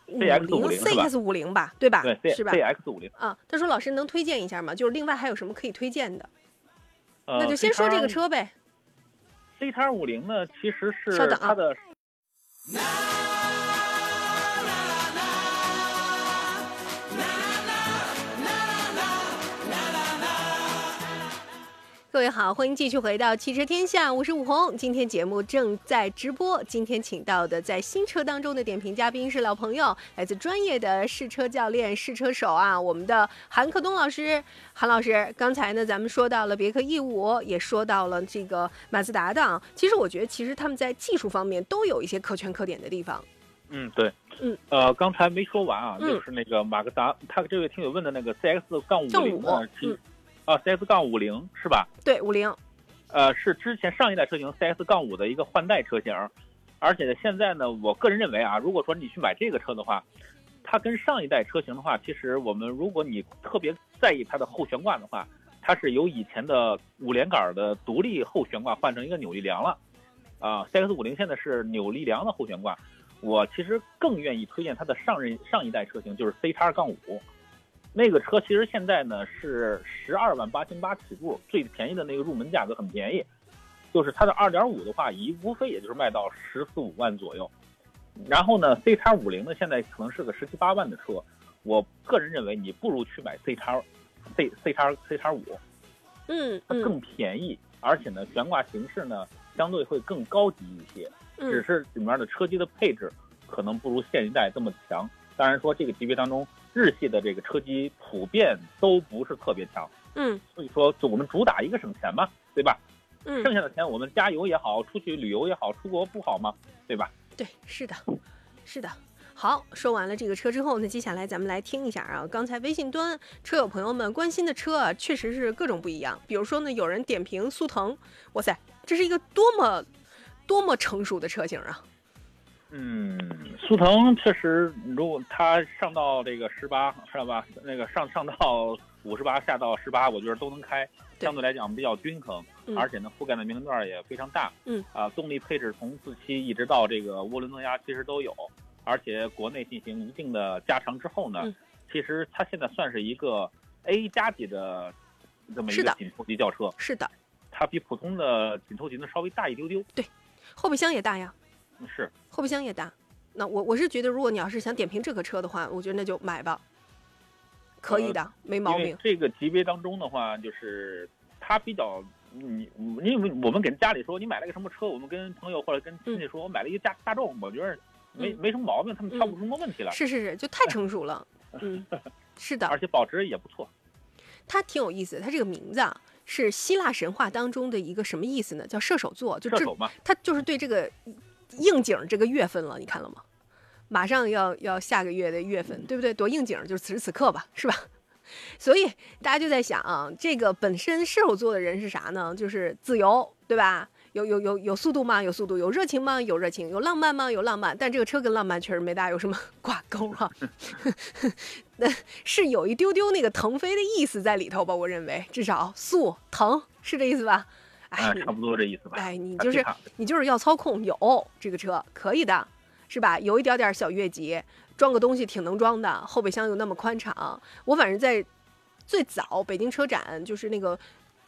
五 CX-50 零 CX 五零吧，对吧？对是吧 C？X 五零，啊，他说老师能推荐一下吗？就是另外还有什么可以推荐的？呃，那就先说这个车呗。C 叉五零呢，其实是稍等啊各位好，欢迎继续回到汽车天下，我是武红。今天节目正在直播，今天请到的在新车当中的点评嘉宾是老朋友，来自专业的试车教练、试车手啊，我们的韩克东老师。韩老师，刚才呢咱们说到了别克 E 五，也说到了这个马自达的啊，其实我觉得其实他们在技术方面都有一些可圈可点的地方。嗯，对，嗯，呃，刚才没说完啊，嗯就是那个马自达，他这位听友问的那个 CX 杠五零呢，其嗯啊，CS 杠五零是吧？对，五零，呃，是之前上一代车型 CS 杠五的一个换代车型，而且呢，现在呢，我个人认为啊，如果说你去买这个车的话，它跟上一代车型的话，其实我们如果你特别在意它的后悬挂的话，它是由以前的五连杆的独立后悬挂换成一个扭力梁了，啊，CX 五零现在是扭力梁的后悬挂，我其实更愿意推荐它的上任上一代车型，就是 C 叉杠五。那个车其实现在呢是十二万八千八起步，最便宜的那个入门价格很便宜，就是它的二点五的话，一无非也就是卖到十四五万左右。然后呢，C 叉五零呢现在可能是个十七八万的车，我个人认为你不如去买 C 叉 C C 叉 C 叉五，嗯嗯它更便宜，而且呢悬挂形式呢相对会更高级一些。只嗯是里面的车机的配置可能不如现一代这么强。当然说这个级别当中，日系的这个车机普遍都不是特别强，嗯所以说就我们主打一个省钱嘛，对吧？嗯，剩下的钱我们加油也好，出去旅游也好，出国不好吗？对吧？对，是的，是的。好，说完了这个车之后，呢接下来咱们来听一下啊，刚才微信端车友朋友们关心的车啊，确实是各种不一样。比如说呢，有人点评速腾，哇塞，这是一个多么多么成熟的车型啊！嗯，速腾确实，如果它上到这个十八，是吧？那个上上到 五十八，下到十八，我觉得都能开，相对来讲比较均衡，嗯而且呢覆盖的年龄段也非常大。嗯，啊，动力配置从自吸一直到这个涡轮增压其实都有，而且国内进行一定的加长之后呢，嗯其实它现在算是一个 A 加级的这么一个紧凑级轿车，是的，它比普通的紧凑级的稍微大一丢丢。对后备箱也大呀，是，后备箱也大。那我我是觉得，如果你要是想点评这个车的话，我觉得那就买吧，可以的，没毛病。这个级别当中的话，就是它比较，你因为我们跟家里说你买了个什么车，我们跟朋友或者跟亲戚说我买了一个大大众，我觉得没嗯没什么毛病，他们挑不出什么问题来，是是是，就太成熟了。嗯，是的，而且保值也不错。它挺有意思的。它这个名字啊，是希腊神话当中的一个什么意思呢？叫射手座，就这射手嘛，它就是对这个应景这个月份了，你看了吗？马上要要下个月的月份，对不对？多应景，就是此时此刻吧，是吧？所以大家就在想啊，这个本身射手座的人是啥呢？就是自由，对吧？有有有有速度吗？有速度。有热情吗？有热情。有浪漫吗？有浪漫。但这个车跟浪漫确实没大有什么 挂钩啊。那是有一丢丢那个腾飞的意思在里头吧？我认为至少速腾是这意思吧？哎，差不多这意思吧。哎，你就是你就是要操控，有这个车可以的，是吧？有一点点小越级，装个东西挺能装的，后备箱又那么宽敞。我反正在最早北京车展，就是那个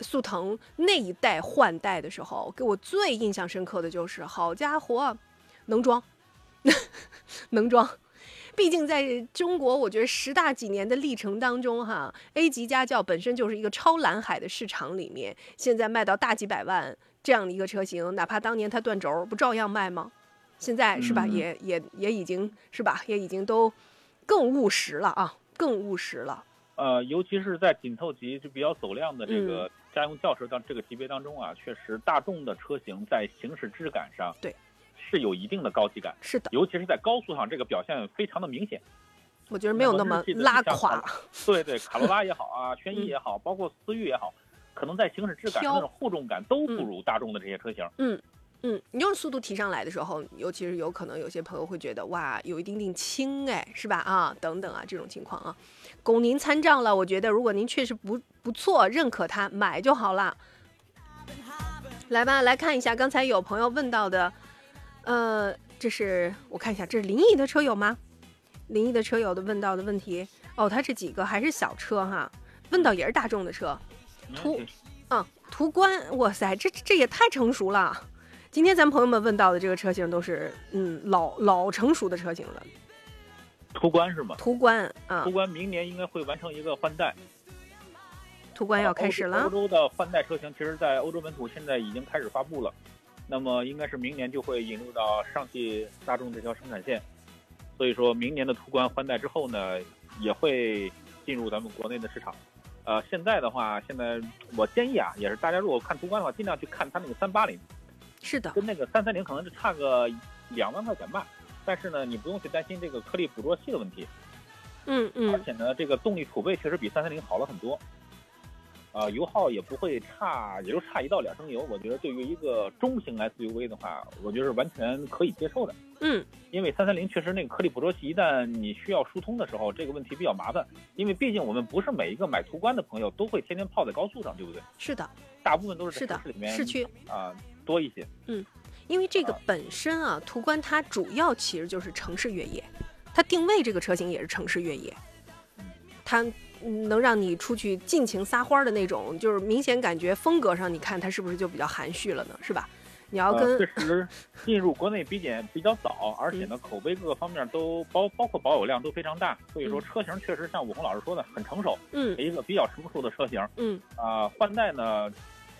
速腾那一代换代的时候，给我最印象深刻的就是，好家伙，能装，能装。毕竟在中国，我觉得十大几年的历程当中，哈，A 级家轿本身就是一个超蓝海的市场里面，现在卖到大几百万这样的一个车型，哪怕当年它断轴，不照样卖吗？现在是吧？嗯也也也已经是吧？也已经都更务实了啊，更务实了。呃，尤其是在紧凑级就比较走量的这嗯个家用轿车当这个级别当中啊，确实大众的车型在行驶质感上对是有一定的高级感，是的，尤其是在高速上，这个表现非常的明显。我觉得没有那么拉垮。对对，卡罗拉也好啊，轩嗯逸也好，包括思域也好，可能在行驶质感那种厚重感都不如大众的这些车型。嗯嗯，你用速度提上来的时候，尤其是有可能有些朋友会觉得哇，有一丁点轻哎，是吧？啊，等等啊，这种情况啊，供您参照了。我觉得如果您确实不不错，认可它，买就好了。来吧，来看一下刚才有朋友问到的，呃，这是我看一下，这是临沂的车友吗？临沂的车友的问到的问题，哦，他这几个还是小车哈，问到也是大众的车，途嗯嗯，途观，哇塞，这这也太成熟了。今天咱们朋友们问到的这个车型都是嗯老老成熟的车型了，途观是吗？途观啊途，观明年应该会完成一个换代，途观要开始了。欧，洲的换代车型，其实在欧洲本土现在已经开始发布了，那么应该是明年就会引入到上汽大众这条生产线，所以说明年的途观换代之后呢，也会进入咱们国内的市场。呃，现在的话，现在我建议啊，也是大家如果看途观的话，尽量去看它那个三八零，是的，跟那个三三零可能就差个两万块钱吧。但是呢，你不用去担心这个颗粒捕捉器的问题，嗯嗯而嗯且呢，这个动力储备确实比三三零好了很多，啊、油耗也不会差，也就差一到两升油。我觉得对于一个中型 SUV 的话，我觉得是完全可以接受的。嗯，因为三三零确实那个颗粒捕捉器一旦你需要疏通的时候，这个问题比较麻烦。因为毕竟我们不是每一个买途观的朋友都会天天泡在高速上，对不对？是的，大部分都是市里面市区，啊、多一些。嗯因为这个啊本身啊，途观它主要其实就是城市越野，它定位这个车型也是城市越野，它嗯能让你出去尽情撒欢儿的那种，就是明显感觉风格上，你看它是不是就比较含蓄了呢？是吧？你要呃，跟确实进入国内比较比较早，而且呢，口碑各个方面都包包括保有量都非常大，所以说嗯车型确实像武红老师说的很成熟，嗯一个比较成熟的车型。嗯啊、换代呢，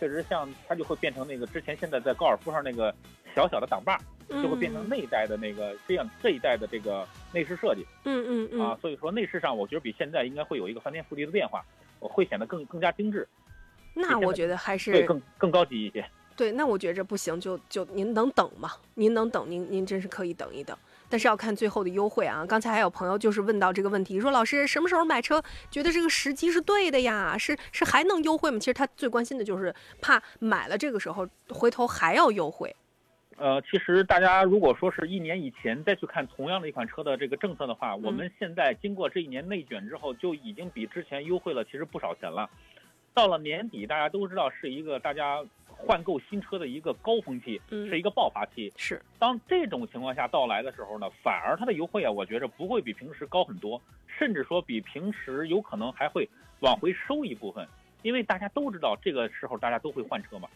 确实像它就会变成那个之前现在在高尔夫上那个小小的挡把，嗯，就会变成那一代的那个这样这一代的这个内饰设计嗯嗯嗯，，啊所以说内饰上我觉得比现在应该会有一个翻天覆地的变化，我会显得更更加精致，那我觉得还是对，更更高级一些。对，那我觉着不行，就就您能等吗？您能等，您您真是可以等一等，但是要看最后的优惠啊。刚才还有朋友就是问到这个问题，说老师什么时候买车，觉得这个时机是对的呀？是是还能优惠吗？其实他最关心的就是怕买了这个时候回头还要优惠。呃，其实大家如果说是一年以前再去看同样的一款车的这个政策的话，我嗯们现在经过这一年内卷之后，就已经比之前优惠了其实不少钱了。到了年底，大家都知道是一个大家换购新车的一个高峰期，嗯是一个爆发期。是，当这种情况下到来的时候呢，反而它的优惠啊，我觉着不会比平时高很多，甚至说比平时有可能还会往回收一部分，因为大家都知道这个时候大家都会换车嘛。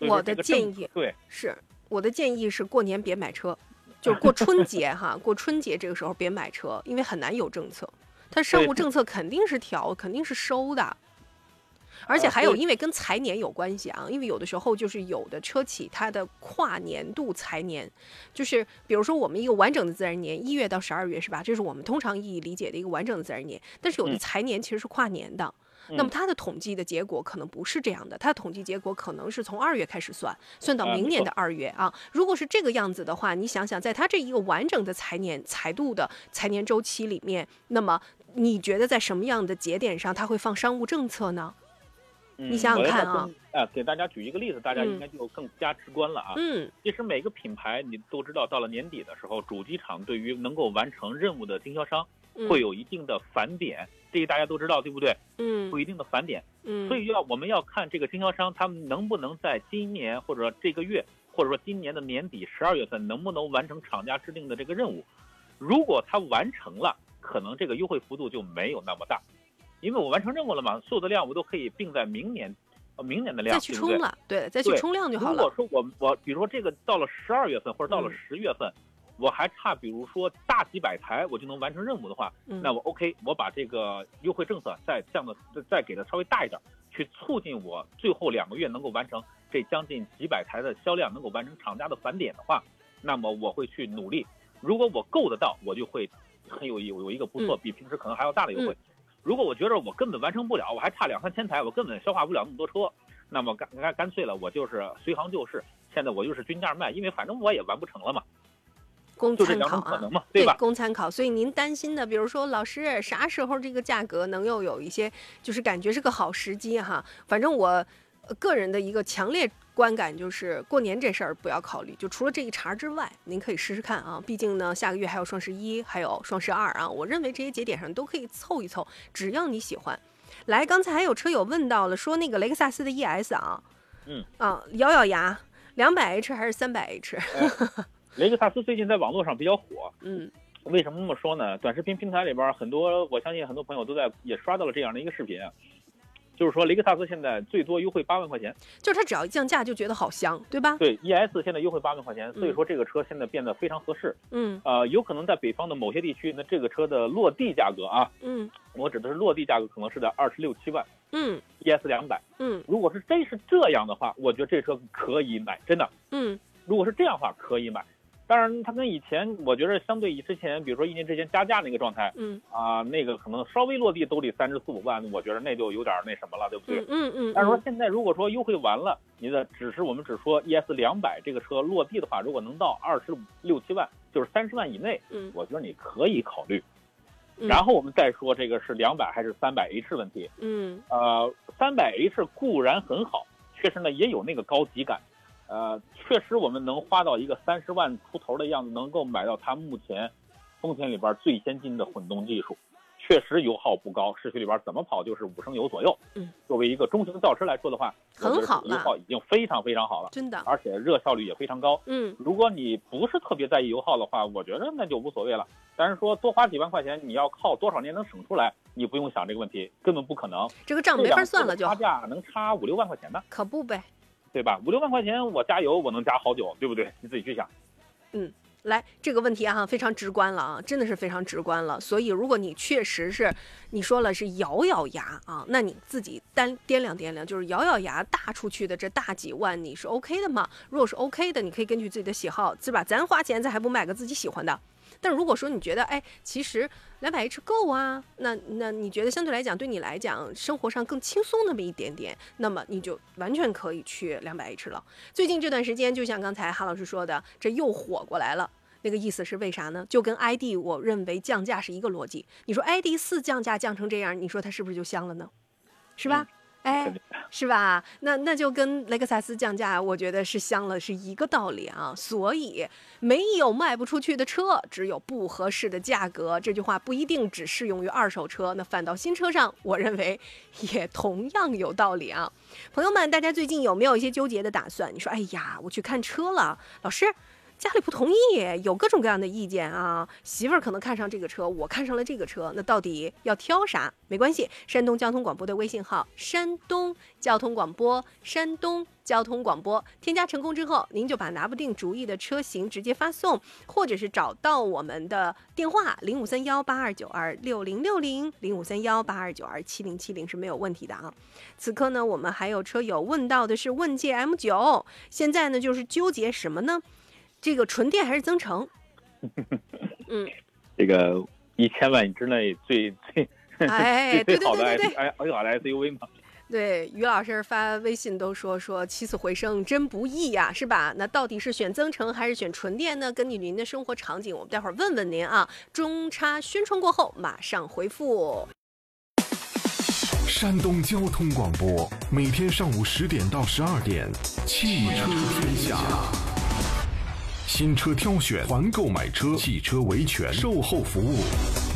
我的建议对，是我的建议是过年别买车，就是过春 节哈，过春节这个时候别买车，因为很难有政策，它商务政策肯定是调，肯定是收的。而且还有，因为跟财年有关系啊，因为有的时候就是有的车企它的跨年度财年，就是比如说我们一个完整的自然年，一月到十二月是吧？这是我们通常意义理解的一个完整的自然年。但是有的嗯财年其实是跨年的，那么它的统计的结果可能不是这样的，它的统计结果可能是从二月开始算，算到明年的二月啊。如果是这个样子的话，你想想，在它这一个完整的财年财度的财年周期里面，那么你觉得在什么样的节点上它会放商务政策呢？嗯你想想我看啊再跟，啊，给大家举一个例子，大家嗯应该就更加直观了啊。嗯其实每个品牌你都知道，到了年底的时候，主机厂对于能够完成任务的经销商嗯，会有一定的返点，这个大家都知道，对不对？嗯会有一定的返点，嗯，所以要我们要看这个经销商他们能不能在今年或者这个月，或者说今年的年底十二月份能不能完成厂家制定的这个任务。如果他完成了，可能这个优惠幅度就没有那么大，因为我完成任务了嘛，所有的量我都可以并在明年，呃，明年的量，再去冲了，对，再去冲量就好了。如果说我我比如说这个到了十二月份或者到了嗯十月份，我还差比如说大几百台我就能完成任务的话，嗯那我 OK，我把这个优惠政策再降的再再给的稍微大一点，去促进我最后两个月能够完成这将近几百台的销量，能够完成厂家的返点的话，那么我会去努力。如果我够得到，我就会很有有有一个不错，嗯比平时可能还要大的优惠。如果我觉得我根本完成不了，我还差两三千台，我根本消化不了那么多车，那么干干干脆了，我就是随行就市。现在我就是均价卖，因为反正我也完不成了嘛，供参考啊。两种可能嘛，对吧？供参考。所以您担心的，比如说老师啥时候这个价格能又有一些，就是感觉是个好时机哈。反正我呃个人的一个强烈观感就是，过年这事儿不要考虑，就除了这一茬之外，您可以试试看啊。毕竟呢，下个月还有双十一，还有双十二啊。我认为这些节点上都可以凑一凑，只要你喜欢。来，刚才还有车友问到了，说那个雷克萨斯的 ES 啊，嗯啊，咬咬牙，两百 H 还是三百 H？雷克萨斯最近在网络上比较火，嗯为什么那么说呢？短视频平台里边很多，我相信很多朋友都在也刷到了这样的一个视频，就是说雷克萨斯现在最多优惠八万块钱，就是它只要一降价就觉得好香，对吧？对，ES 现在优惠八万块钱，所以嗯说这个车现在变得非常合适。嗯呃，有可能在北方的某些地区，那这个车的落地价格啊，嗯我指的是落地价格，可能是在二十六七万嗯，ES 两百。嗯如果是真是这样的话，我觉得这车可以买，真的。嗯如果是这样的话，可以买。当然，它跟以前，我觉得相对以之前，比如说一年之前加价那个状态嗯啊、那个可能稍微落地都得三十四五万，我觉得那就有点那什么了，对不对？嗯嗯嗯，但是说现在如果说优惠完了，你的只是我们只说 ES 两百这个车落地的话，如果能到二十六七万，就是三十万以内，嗯我觉得你可以考虑。嗯然后我们再说这个是两百还是三百 H 问题。嗯呃，三百 H 固然很好，确实呢也有那个高级感，呃，确实我们能花到一个三十万出头的样子，能够买到它目前丰田里边最先进的混动技术，确实油耗不高，市区里边怎么跑就是五升油左右。嗯，作为一个中型轿车来说的话，很好了油耗已经非常非常好了，真的而且热效率也非常高。嗯如果你不是特别在意油耗的话，我觉得那就无所谓了。但是说多花几万块钱，你要靠多少年能省出来，你不用想这个问题，根本不可能。这个账没法算了就差价能差五六万块钱呢，可不呗。对吧？五六万块钱我加油我能加好久，对不对？你自己去想。嗯来这个问题啊，非常直观了啊，真的是非常直观了。所以，如果你确实是你说了是咬咬牙啊，那你自己单掂量掂量，就是咬咬牙大出去的这大几万，你是 OK 的吗？如果是 OK 的，你可以根据自己的喜好，是吧？咱花钱咱还不买个自己喜欢的。但如果说你觉得，哎，其实两百 H 够啊，那那你觉得相对来讲，对你来讲生活上更轻松那么一点点，那么你就完全可以去两百 H 了。最近这段时间，就像刚才哈老师说的，这又火过来了。那个意思是为啥呢？就跟 ID 我认为降价是一个逻辑。你说 ID 四降价降成这样，你说它是不是就香了呢？是吧？哎，是吧？那那就跟雷克萨斯降价，我觉得是香了，是一个道理啊。所以没有卖不出去的车，只有不合适的价格。这句话不一定只适用于二手车，那反倒新车上，我认为 也同样有道理啊。朋友们，大家最近有没有一些纠结的打算？你说，哎呀，我去看车了，老师。家里不同意，有各种各样的意见啊。媳妇儿可能看上这个车，我看上了这个车，那到底要挑啥？没关系，山东交通广播的微信号“山东交通广播”，山东交通广播，添加成功之后，您就把拿不定主意的车型直接发送，或者是找到我们的电话零五三幺八二九二六零六零零五三幺八二九二七零七零是没有问题的啊。此刻呢，我们还有车友问到的是问界 M 九，现在呢就是纠结什么呢？这个纯电还是增程？嗯，这个一千万之内最 最哎，最最好的对对 S 哎最好的 SUV 嘛。对，于老师发微信都说说起死回生真不易呀、是吧？那到底是选增程还是选纯电呢？根据您的生活场景，我们待会儿问问您啊。中插宣传过后马上回复。山东交通广播每天上午十点到十二点，汽车天下。新车挑选、团购买车、汽车维权、售后服务，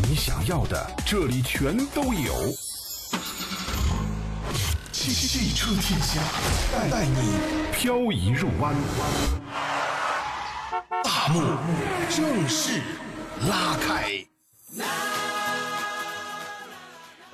你想要的这里全都有。汽汽车天下，带带你漂移入弯。大幕正式拉开。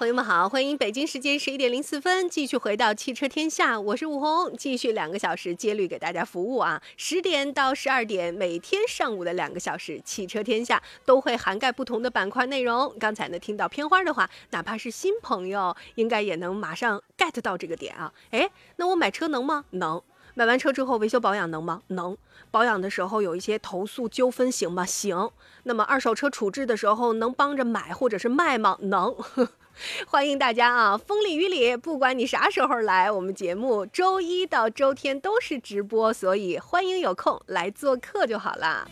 朋友们好，欢迎北京时间十一点零四分继续回到汽车天下，我是武红，继续两个小时接律给大家服务啊，十点到十二点，每天上午的两个小时，汽车天下都会涵盖不同的板块内容。刚才呢听到片花的话，哪怕是新朋友，应该也能马上 get 到这个点啊。哎，那我买车能吗？能。买完车之后维修保养能吗？能。保养的时候有一些投诉纠纷行吗？行。那么二手车处置的时候能帮着买或者是卖吗？能。欢迎大家啊，风里雨里，不管你啥时候来，我们节目周一到周天都是直播，所以欢迎有空来做客就好啦。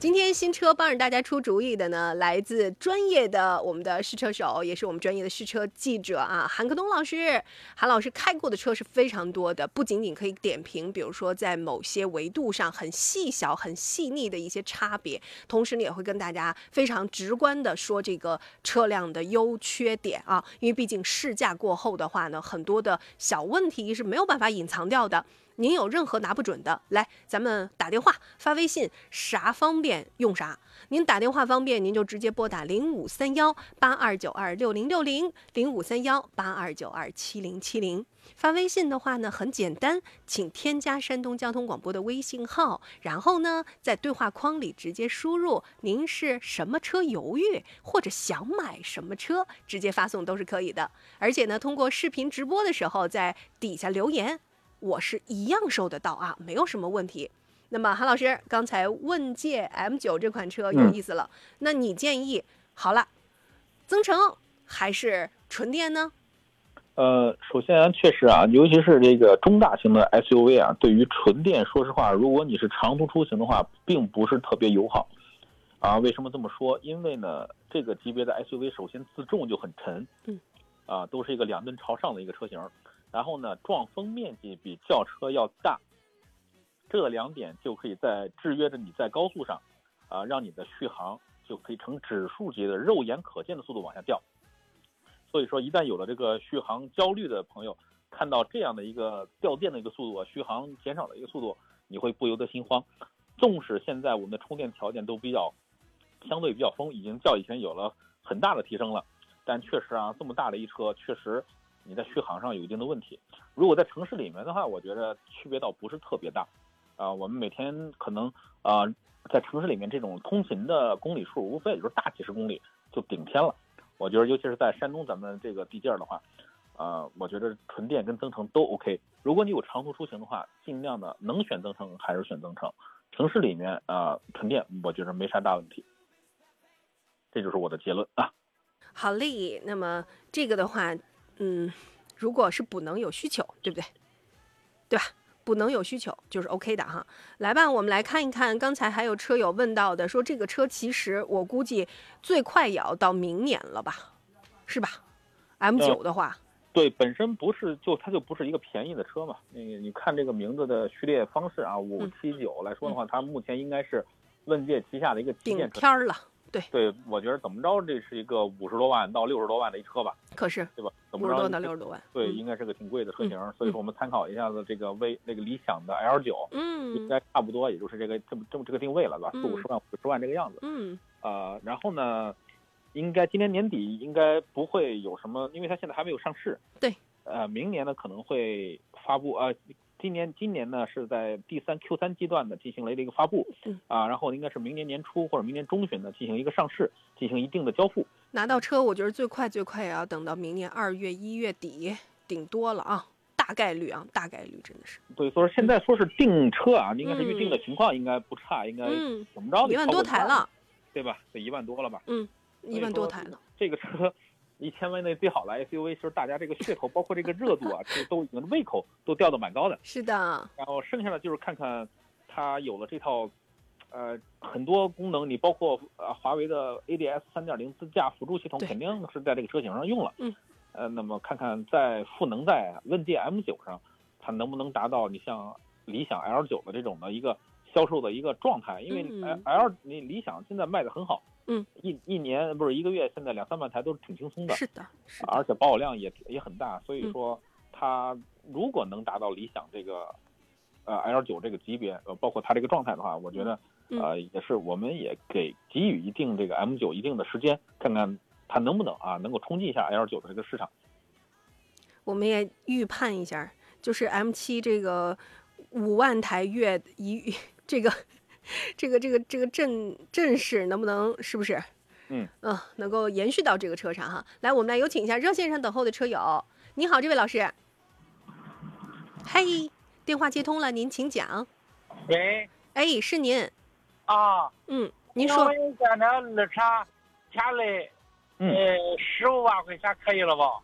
今天新车帮着大家出主意的呢，来自专业的我们的试车手，也是我们专业的试车记者啊，韩克东老师。韩老师开过的车是非常多的，不仅仅可以点评，比如说在某些维度上很细小、很细腻的一些差别，同时呢也会跟大家非常直观的说这个车辆的优缺点啊，因为毕竟试驾过后的话呢，很多的小问题是没有办法隐藏掉的。您有任何拿不准的，来，咱们打电话、发微信，啥方便用啥。您打电话方便，您就直接拨打零五三幺八二九二六零六零零五三幺八二九二七零七零。发微信的话呢，很简单，请添加山东交通广播的微信号，然后呢，在对话框里直接输入您是什么车犹豫，或者想买什么车，直接发送都是可以的。而且呢，通过视频直播的时候，在底下留言。我是一样收得到啊，没有什么问题。那么韩老师刚才问界 M 九这款车有意思了，那你建议好了，增程还是纯电呢？呃，首先确实啊，尤其是这个中大型的 SUV 啊，对于纯电，说实话，如果你是长途出行的话，并不是特别友好啊。为什么这么说？因为呢，这个级别的 SUV 首先自重就很沉，嗯，啊，都是一个两吨朝上的一个车型。然后呢，撞风面积比轿车要大，这两点就可以在制约着你在高速上，啊，让你的续航就可以呈指数级的肉眼可见的速度往下掉。所以说，一旦有了这个续航焦虑的朋友，看到这样的一个掉电的一个速度啊，续航减少的一个速度，你会不由得心慌。纵使现在我们的充电条件都比较相对比较丰，已经较以前有了很大的提升了，但确实啊，这么大的一车，确实。你在续航上有一定的问题，如果在城市里面的话，我觉得区别倒不是特别大，啊，我们每天可能啊，在城市里面这种通勤的公里数，无非也就是大几十公里就顶天了。我觉得，尤其是在山东咱们这个地界儿的话，啊，我觉得纯电跟增程都 OK。如果你有长途出行的话，尽量的能选增程还是选增程。城市里面啊，纯电我觉得没啥大问题。这就是我的结论啊。好嘞，那么这个的话。嗯，如果是补能有需求，对不对？对吧？补能有需求就是 OK 的哈。来吧，我们来看一看，刚才还有车友问到的，说这个车其实我估计最快也要到明年了吧？是吧？M 九的话，对，本身不是就它就不是一个便宜的车嘛。那个你看这个名字的序列方式啊，五七九来说的话，它目前应该是问界旗下的一个顶天了。对对，我觉得怎么着，这是一个五十多万到六十多万的一车吧？可是，对吧？五十多到六十多万，对，应该是个挺贵的车型。所以说，我们参考一下子这个威那个理想的 L 九，嗯，应该差不多，也就是这个这么这么这个定位了，对吧？四五十万、五十万这个样子。嗯，呃，然后呢，应该今年年底应该不会有什么，因为它现在还没有上市。对，呃，明年呢可能会发布呃。今年今年呢是在第三 Q 三阶段的进行了一个发布，啊，然后应该是明年年初或者明年中旬呢进行一个上市，进行一定的交付。拿到车，我觉得最快最快也要等到明年二月一月底，顶多了啊，大概率啊，大概率真的是。对，所以说现在说是订车啊，应该是预定的情况应该不差，应该怎么着一万多台了，对吧？得一万多了吧？嗯，一万多台了。这个车。一千万内最好的 SUV，就是大家这个噱头，包括这个热度啊，其实都已经胃口都吊得蛮高的。是的。然后剩下的就是看看它有了这套，呃，很多功能，你包括呃华为的 ADS 三点零自驾辅助系统，肯定是在这个车型上用了。嗯。呃，那么看看在赋能在问界 M 九上，它能不能达到你像理想 L 九的这种的一个销售的一个状态？因为 L 你理想现在卖的很好。嗯，一一年不是一个月，现在两三万台都是挺轻松的。是的，是的。而且保有量也也很大，所以说它如果能达到理想这个呃 L 九这个级别，呃，包括它这个状态的话，我觉得呃也是我们也给给予一定这个 M 九一定的时间，看看它能不能啊能够冲击一下 L 九的这个市场？我们也预判一下，就是 M 七这个五万台月一这个这个这个这个阵阵势能不能是不是？嗯能够延续到这个车上哈。来，我们来有请一下热线上等候的车友。你好，这位老师。嘿，电话接通了，您请讲。喂，哎，是您。啊，嗯，您我说问一下，那二车下来，嗯呃，十五万块钱可以了吧？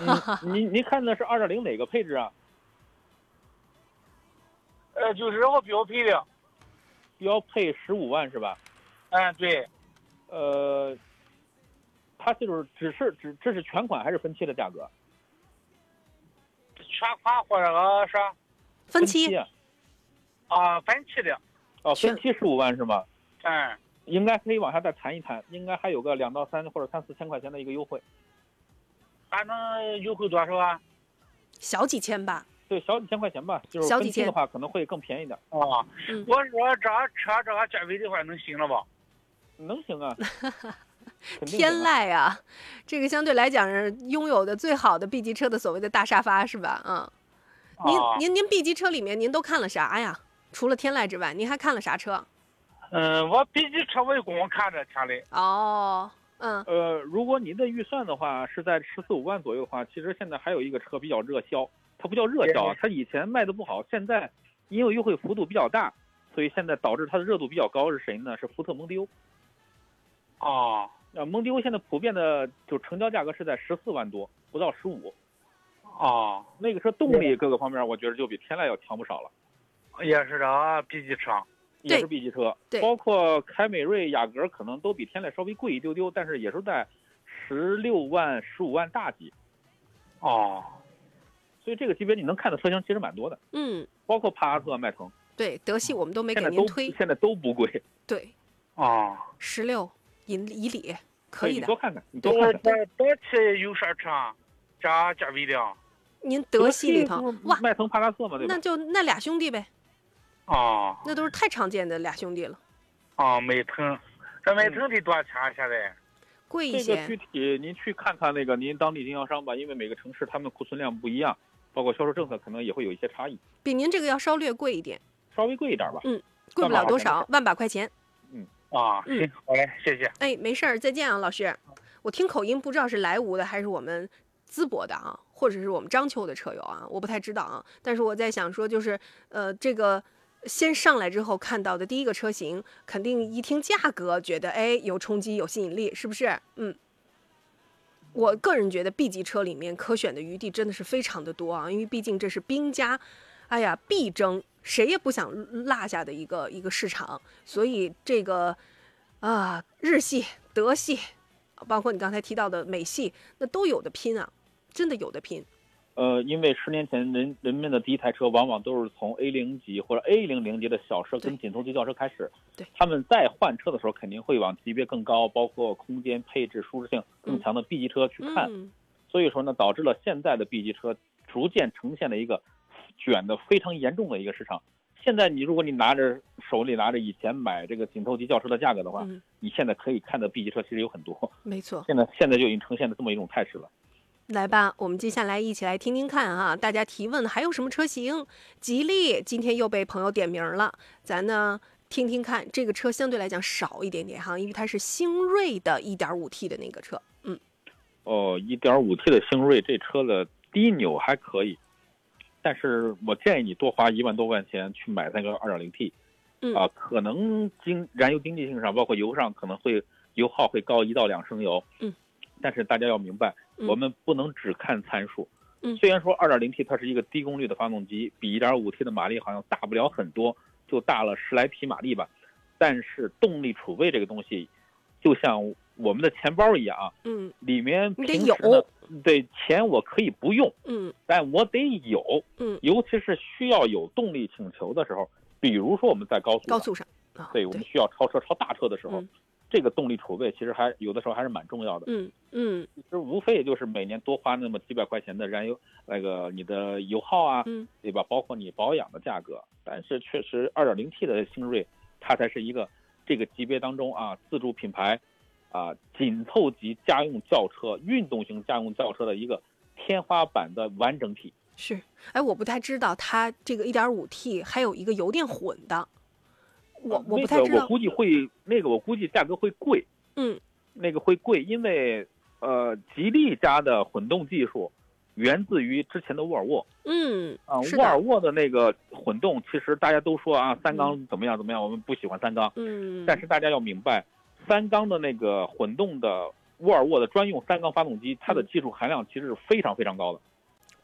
嗯，您您看的是二点零哪个配置啊？呃，就是我标配的，标配十五万是吧？嗯，对，呃，它就是只是只这是全款还是分期的价格？全款或者个是分期啊？啊分期的，哦，分期十五万是吗？嗯，应该可以往下再谈一谈，应该还有个两到三或者三四千块钱的一个优惠。还能优惠多少啊？小几千吧。对，小几千块钱吧，就是小几千分期的话可能会更便宜点。啊，嗯我说这车这个价位的话能行了吧？能行啊，天籁啊，这个相对来讲是拥有的最好的 B 级车的所谓的大沙发是吧？嗯，您啊，您您 B 级车里面您都看了啥呀？除了天籁之外，您还看了啥车？嗯，我 B 级车我一共看着天籁，哦，嗯，呃，如果您的预算的话是在十四五万左右的话，其实现在还有一个车比较热销，它不叫热销啊，它以前卖的不好，现在因为优惠幅度比较大，所以现在导致它的热度比较高。是谁呢？是福特蒙迪欧。啊那，蒙迪欧现在普遍的就成交价格是在十四万多，不到十五。啊，那个车动力各个方面，我觉得就比天籁要强不少了，也是这个 B 级车，也是 B 级车对，包括凯美瑞、雅阁可能都比天籁稍微贵一丢丢，但是也是在十六万、十五万大几。哦，所以这个级别你能看的车型其实蛮多的，嗯，包括帕萨特、迈腾，对，德系我们都没给您推，现在都不贵，对，啊，十六以以里可以的多。看看，你多这看看。这这期有啥车啊？加价位的？您德系里头哇，迈腾、帕萨特嘛，对吧那？就那俩兄弟呗，哦那都是太常见的俩兄弟了，啊，迈腾，这迈腾得多少钱啊？现在？贵一些这个具。体您去看看那个您当地经销商吧，因为每个城市他们的库存量不一样，包括销售政策可能也会有一些差异，比您这个要稍略贵一点，稍微贵一点吧。嗯贵不了多少，万把块钱。嗯啊，嗯行，好嘞，谢谢。哎，没事儿，再见啊，老师。我听口音不知道是莱芜的还是我们淄博的啊，或者是我们章丘的车友啊，我不太知道啊。但是我在想说，就是呃，这个先上来之后看到的第一个车型，肯定一听价格觉得哎有冲击有吸引力，是不是？嗯。我个人觉得 B 级车里面可选的余地真的是非常的多啊，因为毕竟这是兵家，哎呀必争，谁也不想落下的一个一个市场，所以这个啊日系、德系，包括你刚才提到的美系，那都有的拼啊，真的有的拼。呃，因为十年前人人们的第一台车往往都是从 A 零级或者 A 零零级的小车跟紧凑级轿车开始，对他们再换车的时候肯定会往级别更高，包括空间配置、舒适性更强的 B 级车去看。嗯，所以说呢，导致了现在的 B 级车逐渐呈现了一个卷的非常严重的一个市场。现在你如果你拿着手里拿着以前买这个紧凑级轿车的价格的话，嗯你现在可以看的 B 级车其实有很多，没错。现在现在就已经呈现了这么一种态势了。来吧，我们接下来一起来听听看啊，大家提问还有什么车型？吉利今天又被朋友点名了，咱呢听听看，这个车相对来讲少一点点哈，因为它是星瑞的 1.5T 的那个车。嗯，哦，，1.5T 的星瑞这车的低扭还可以，但是我建议你多花一万多块钱去买那个 2.0T，嗯啊，可能经燃油经济性上，包括油上可能会油耗会高一到两升油，嗯，但是大家要明白，嗯。我们不能只看参数，嗯。虽然说二点零 T 它是一个低功率的发动机，比一点五 T 的马力好像大不了很多，就大了十来匹马力吧，但是动力储备这个东西，就像我们的钱包一样啊，嗯。里面平时呢有，对钱我可以不用，嗯。但我得有，嗯，尤其是需要有动力请求的时候，比如说我们在高速上，高速上啊，对我们需要超车、超大车的时候，嗯这个动力储备其实还有的时候还是蛮重要的。嗯嗯其实无非也就是每年多花那么几百块钱的燃油，那个你的油耗啊，嗯对吧？包括你保养的价格。但是确实，2.0T 的星瑞，它才是一个这个级别当中啊，自主品牌啊紧凑级家用轿车、运动型家用轿车的一个天花板的完整体。是，哎，我不太知道它这个 1.5T 还有一个油电混的，我呃我不太知道那个我。估计会那个我估计价格会贵，嗯那个会贵，因为呃吉利家的混动技术源自于之前的沃尔沃嗯啊，是沃尔，沃的那个混动，其实大家都说啊三缸怎么样怎么样，我们不喜欢三缸，嗯，但是大家要明白，三缸的那个混动的沃尔沃的专用三缸发动机，它的嗯技术含量其实是非常非常高的。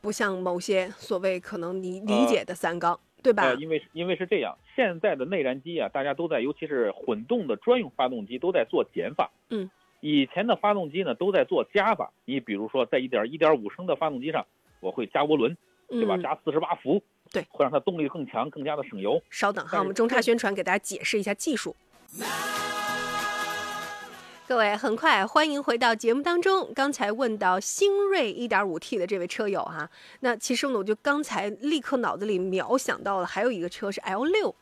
不像某些所谓可能你理解的三缸，对吧呃，？因为因为是这样，现在的内燃机啊，大家都在，尤其是混动的专用发动机都在做减法。嗯，以前的发动机呢都在做加法。你比如说，在一点一点五升的发动机上，我会加涡轮，对吧？嗯，加四十八伏，对会让它动力更强，更加的省油。稍等哈，我们中差宣传给大家解释一下技术。各位，很快欢迎回到节目当中。刚才问到星锐 1.5T 的这位车友哈，那其实呢，我就刚才立刻脑子里秒想到了，还有一个车是 L6，，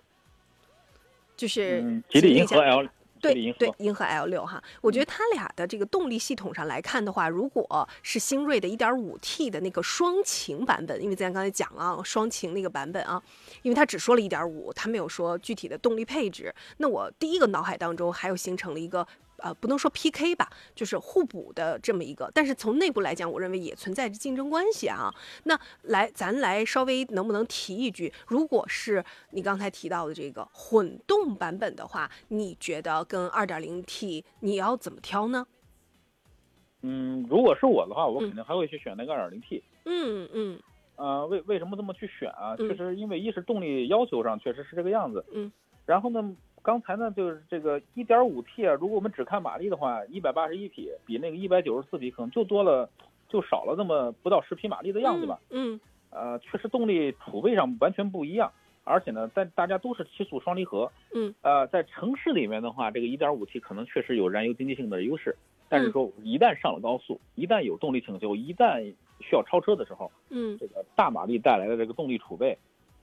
就是嗯，吉利银河 L，吉对对银河 L 六哈，我觉得它俩的这个动力系统上来看的话，如果是星锐的 1.5T 的那个双擎版本，因为咱刚才讲了啊双擎那个版本啊，因为它只说了1.5，它没有说具体的动力配置，那我第一个脑海当中还有形成了一个。呃，不能说 PK 吧，就是互补的这么一个，但是从内部来讲，我认为也存在着竞争关系啊。那来，咱来稍微能不能提一句，如果是你刚才提到的这个混动版本的话，你觉得跟 2.0T 你要怎么挑呢？嗯，如果是我的话，我嗯肯定还会去选那个 2.0T。嗯嗯呃，为为什么这么去选啊？嗯确实，因为一是动力要求上确实是这个样子，嗯，然后呢，刚才呢就是这个 1.5T 啊，如果我们只看马力的话，181匹比那个194匹可能就多了，就少了那么不到十匹马力的样子吧。嗯呃，确实动力储备上完全不一样，而且呢，在大家都是七速双离合，嗯呃，在城市里面的话，这个 1.5T 可能确实有燃油经济性的优势，但是说一旦上了高速，一旦有动力请求，一旦需要超车的时候，嗯这个大马力带来的这个动力储备，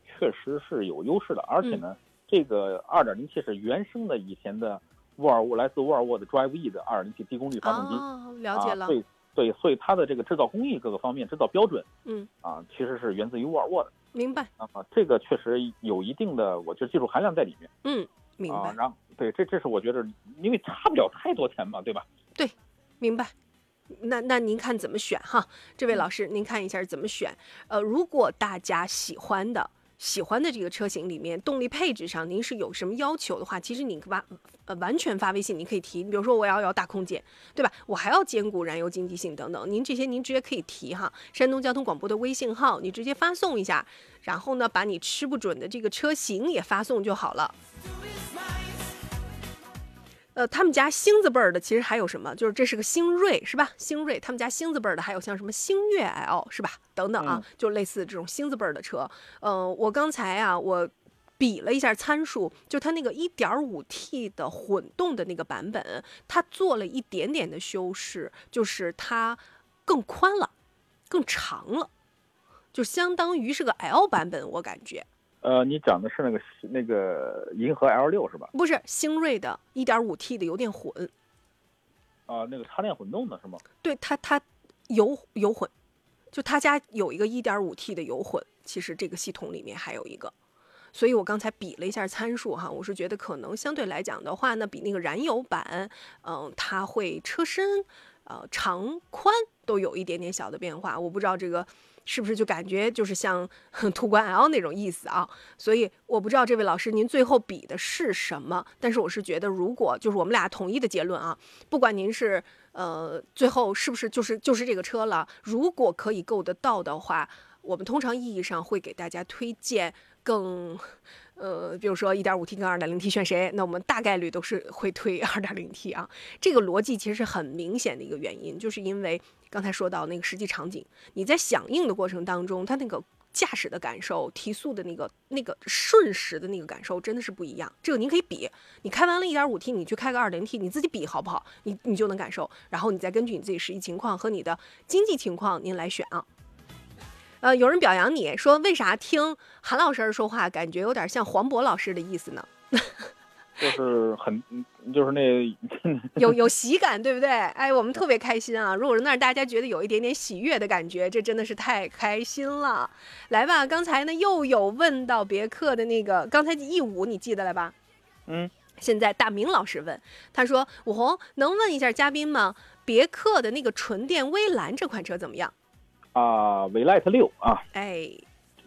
确实是有优势的。而且呢，这个 2.0T 是原生的以前的沃尔沃来自沃尔沃的 Drive E 的 2.0T 低功率发动机。哦，了解了啊，，对对，所以它的这个制造工艺各个方面、制造标准嗯，啊，其实是源自于沃尔沃的。明白，啊，这个确实有一定的，我觉得技术含量在里面嗯，明啊。白，然后对，这这是我觉得，因为差不了太多钱嘛，对吧？对明白。那那您看怎么选哈？这位老师，您看一下怎么选？呃，如果大家喜欢的。喜欢的这个车型里面，动力配置上您是有什么要求的话，其实你完呃完全发微信，你可以提。比如说我要要大空间，对吧？我还要兼顾燃油经济性等等，您这些您直接可以提哈。山东交通广播的微信号，你直接发送一下，然后呢，把你吃不准的这个车型也发送就好了。呃，他们家星字辈儿的其实还有什么？就是这是个星锐，是吧？星锐，他们家星字辈儿的还有像什么星越 L，是吧？等等啊，就类似这种星字辈儿的车。呃，我刚才啊，我比了一下参数，就它那个 1.5T 的混动的那个版本，它做了一点点的修饰，就是它更宽了，更长了，就相当于是个 L 版本，我感觉。呃，你讲的是那个那个银河 L 六是吧？不是星瑞的 1.5T 的油电混，啊，那个插电混动的是吗？对它它油油混，就他家有一个 1.5T 的油混，其实这个系统里面还有一个，所以我刚才比了一下参数哈，我是觉得可能相对来讲的话呢，比那个燃油版，嗯、它会车身呃长宽都有一点点小的变化，我不知道这个。是不是就感觉就是像途观 L 那种意思啊？所以我不知道这位老师您最后比的是什么，但是我是觉得，如果就是我们俩统一的结论啊，不管您是呃最后是不是就是就是这个车了，如果可以够得到的话，我们通常意义上会给大家推荐更。呃，比如说 1.5T 跟 2.0T 选谁？那我们大概率都是会推 2.0T 啊。这个逻辑其实是很明显的一个原因，就是因为刚才说到那个实际场景，你在响应的过程当中，它那个驾驶的感受、提速的那个那个瞬时的那个感受真的是不一样。这个您可以比，你开完了一点五 T，你去开个二零 T，你自己比好不好？你你就能感受，然后你再根据你自己实际情况和你的经济情况，您来选啊。呃，有人表扬你说，为啥听韩老师说话感觉有点像黄渤老师的意思呢？就是很 就是那 有有喜感，对不对？哎，我们特别开心啊！如果是那儿大家觉得有一点点喜悦的感觉，这真的是太开心了。来吧，刚才呢又有问到别克的那个，刚才一五你记得了吧？嗯，现在大明老师问，他说：“武红，能问一下嘉宾吗？别克的那个纯电威兰这款车怎么样？”啊，威 light 六啊，哎，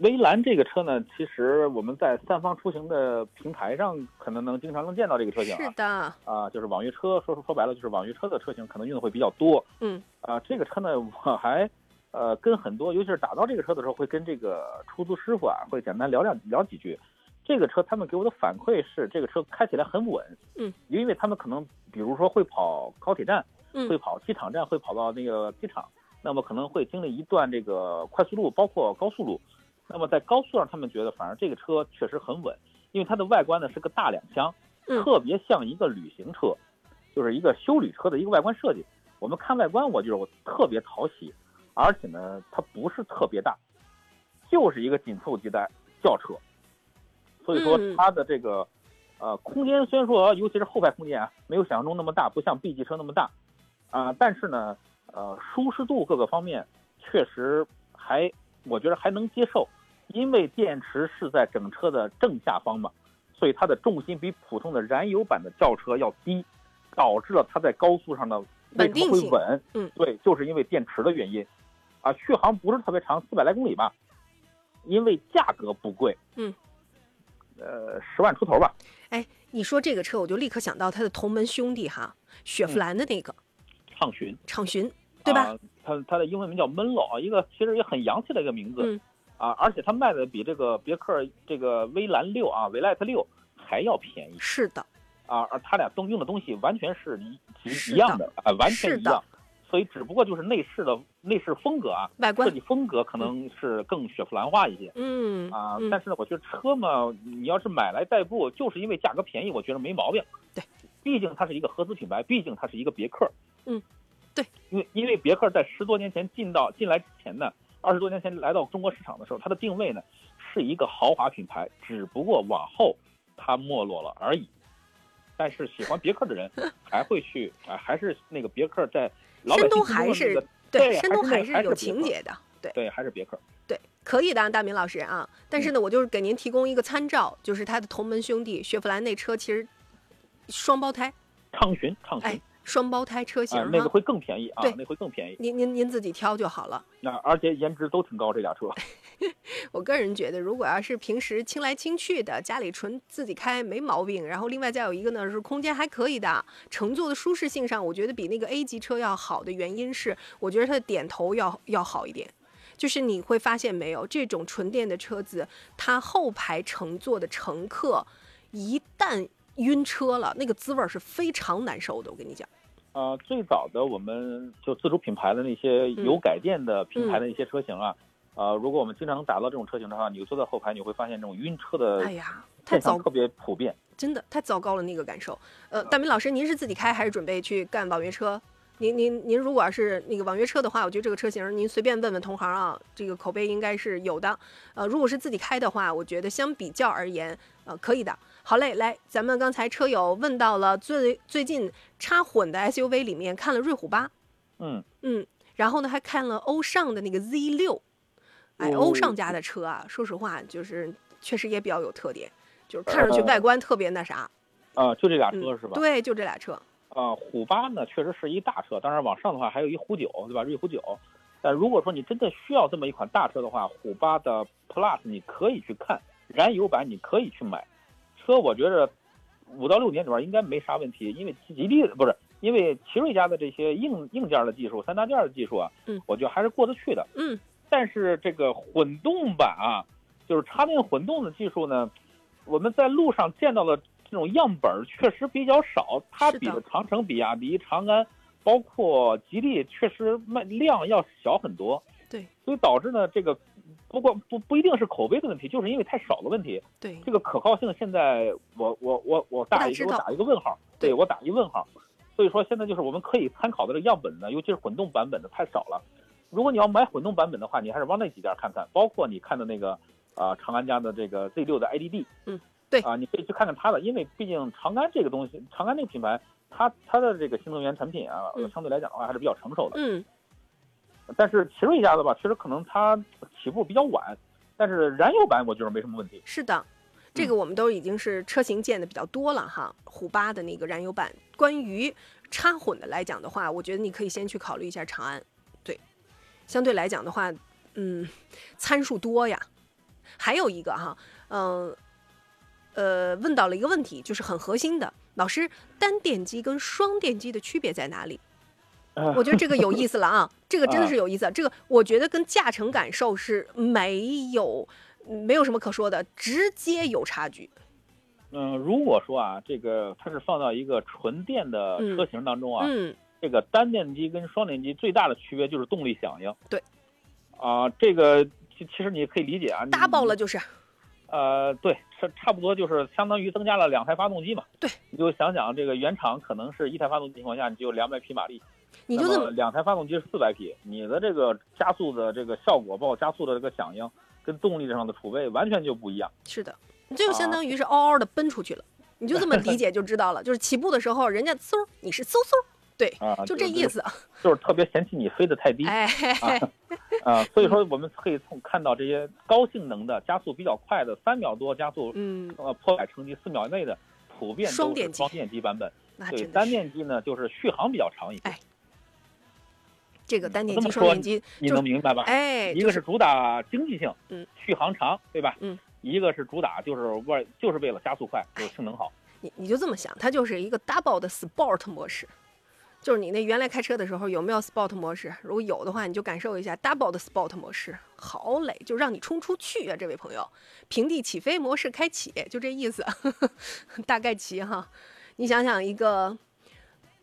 威兰这个车呢，其实我们在三方出行的平台上可能能经常能见到这个车型啊。是的，啊，就是网约车，说说说白了就是网约车的车型可能用的会比较多。嗯，啊，这个车呢，我还呃跟很多，尤其是打造这个车的时候，会跟这个出租师傅啊，会简单聊两聊几句。这个车他们给我的反馈是，这个车开起来很稳。嗯，因为他们可能比如说会跑高铁站，嗯会跑机场站，会跑到那个机场，那么可能会经历一段这个快速路，包括高速路。那么在高速上，他们觉得反而这个车确实很稳，因为它的外观呢是个大两厢，嗯特别像一个旅行车，就是一个休旅车的一个外观设计。我们看外观，我就是我特别讨喜，而且呢，它不是特别大，就是一个紧凑级的轿车。所以说嗯它的这个呃空间虽然说，尤其是后排空间啊，没有想象中那么大，不像 B 级车那么大啊、但是呢，呃，舒适度各个方面确实还我觉得还能接受，因为电池是在整车的正下方嘛，所以它的重心比普通的燃油版的轿车要低，导致了它在高速上的为什么稳。定性。会稳？嗯。对，就是因为电池的原因，啊，续航不是特别长，四百来公里吧，因为价格不贵，嗯，呃，十万出头吧，哎，你说这个车，我就立刻想到它的同门兄弟哈，雪佛兰的那个。畅巡，畅巡，对吧？啊？它它的英文名叫 Menlo 啊，一个其实也很洋气的一个名字，嗯啊，而且它卖的比这个别克这个威兰六啊，威 light 六还要便宜是的，啊，而它俩都用的东西完全是一是一一样的啊，完全一样，所以只不过就是内饰的内饰风格啊，外观设计风格可能是更雪佛兰化一些。嗯啊，嗯但是呢，我觉得车嘛，你要是买来代步，就是因为价格便宜，我觉得没毛病。对，毕竟它是一个合资品牌，毕竟它是一个别克。嗯，对，因为因为别克在十多年前进到进来之前呢，二十多年前来到中国市场的时候，它的定位呢是一个豪华品牌，只不过往后它没落了而已。但是喜欢别克的人 还会去啊，还是那个别克在老百山东姓心中的那还是个对，山东还是有情节的，对。对，还是别克。对，可以的啊，大明老师啊。但是呢，我就是给您提供一个参照，就是他的同门兄弟雪佛兰那车其实双胞胎，畅巡，畅巡。哎，双胞胎车型那个会更便宜啊对，那会更便宜。您您您自己挑就好了。那而且颜值都挺高，这俩车。我个人觉得，如果要是平时清来清去的，家里纯自己开没毛病。然后另外再有一个呢，是空间还可以的，乘坐的舒适性上，我觉得比那个 A 级车要好的原因是，我觉得它的点头要要好一点。就是你会发现没有，这种纯电的车子，它后排乘坐的乘客一旦晕车了，那个滋味儿是非常难受的。我跟你讲，呃，最早的我们就自主品牌的那些有改电的品牌的一些车型啊，呃，如果我们经常能打到这种车型的话，你坐在后排，你会发现这种晕车的哎呀，太糟特别普遍。真的太糟糕了那个感受。呃，大明老师，您是自己开还是准备去干网约车？您您您如果要是那个网约车的话，我觉得这个车型您随便问问同行啊，这个口碑应该是有的。呃，如果是自己开的话，我觉得相比较而言，呃，可以的。好嘞，来，咱们刚才车友问到了最最近插混的 SUV 里面看了瑞虎八，嗯，嗯，然后呢还看了欧尚的那个 Z 六，哎，哦欧尚家的车啊，说实话就是确实也比较有特点，就是看上去呃外观特别那啥。啊、就这俩嗯车是吧？对，就这俩车。啊，虎八呢确实是一大车，当然往上的话还有一虎九，对吧？瑞虎九。但如果说你真的需要这么一款大车的话，虎八的 Plus 你可以去看，燃油版你可以去买。车我觉着五到六年里边应该没啥问题，因为吉利不是因为奇瑞家的这些硬硬件的技术、三大件的技术啊，嗯我觉得还是过得去的。嗯，但是这个混动版啊，就是插电混动的技术呢，我们在路上见到的这种样本确实比较少，它比的长城、比亚迪、长安，包括吉利，确实卖量要小很多。对，所以导致呢，这个不过不不一定是口碑的问题，就是因为太少的问题。对，这个可靠性现在我我我我打一个我打一个问号，对对我打一个问号。所以说现在就是我们可以参考的这个样本呢，尤其是混动版本的太少了。如果你要买混动版本的话，你还是往那几家看看，包括你看的那个啊、长安家的这个 Z 六的 IDD，嗯，对啊，你可以去看看它的，因为毕竟长安这个东西，长安这个品牌，它它的这个新能源产品啊，嗯相对来讲的话还是比较成熟的。嗯，但是奇瑞家的吧，其实可能它起步比较晚，但是燃油版我觉得没什么问题。是的。这个我们都已经是车型见的比较多了哈，虎八的那个燃油版。关于插混的来讲的话，我觉得你可以先去考虑一下长安，对，相对来讲的话，嗯，参数多呀。还有一个哈，嗯、呃，问到了一个问题，就是很核心的，老师，单电机跟双电机的区别在哪里？呃我觉得这个有意思了啊，这个真的是有意思。这个我觉得跟驾乘感受是没有没有什么可说的，直接有差距。嗯，如果说啊，这个它是放到一个纯电的嗯车型当中啊，嗯，这个单电机跟双电机最大的区别就是动力响应。对。啊，这个其其实你可以理解啊，大爆了。就是，呃，对，差差不多就是相当于增加了两台发动机嘛。对。你就想想这个原厂可能是一台发动机情况下，你就两百匹马力，你就这么两台发动机是四百匹，你的这个加速的这个效果，包括加速的这个响应，跟动力上的储备完全就不一样。是的，你这就相当于是嗷嗷的奔出去了。你就这么理解就知道了，就是起步的时候，人家嗖，你是嗖嗖，对，啊，就这意，思。就是特别嫌弃你飞得太低。哎，啊，所以说我们可以从看到这些高性能的、加速比较快的，三秒多加速，嗯，呃，破百成绩四秒内的，普遍双电机都是双电机版本。对，单电机呢，就是续航比较长一些。哎这个单电机、双电机，你能明白吧？哎，一个是主打经济性，嗯，续航长，对吧？嗯，一个是主打就是为就是为了加速快，就是性能好。你你就这么想，它就是一个 double 的 sport 模式，就是你那原来开车的时候有没有 sport 模式？如果有的话，你就感受一下 double 的 sport 模式，好嘞，就让你冲出去啊，这位朋友，平地起飞模式开启，就这意思，大概齐哈。你想想一个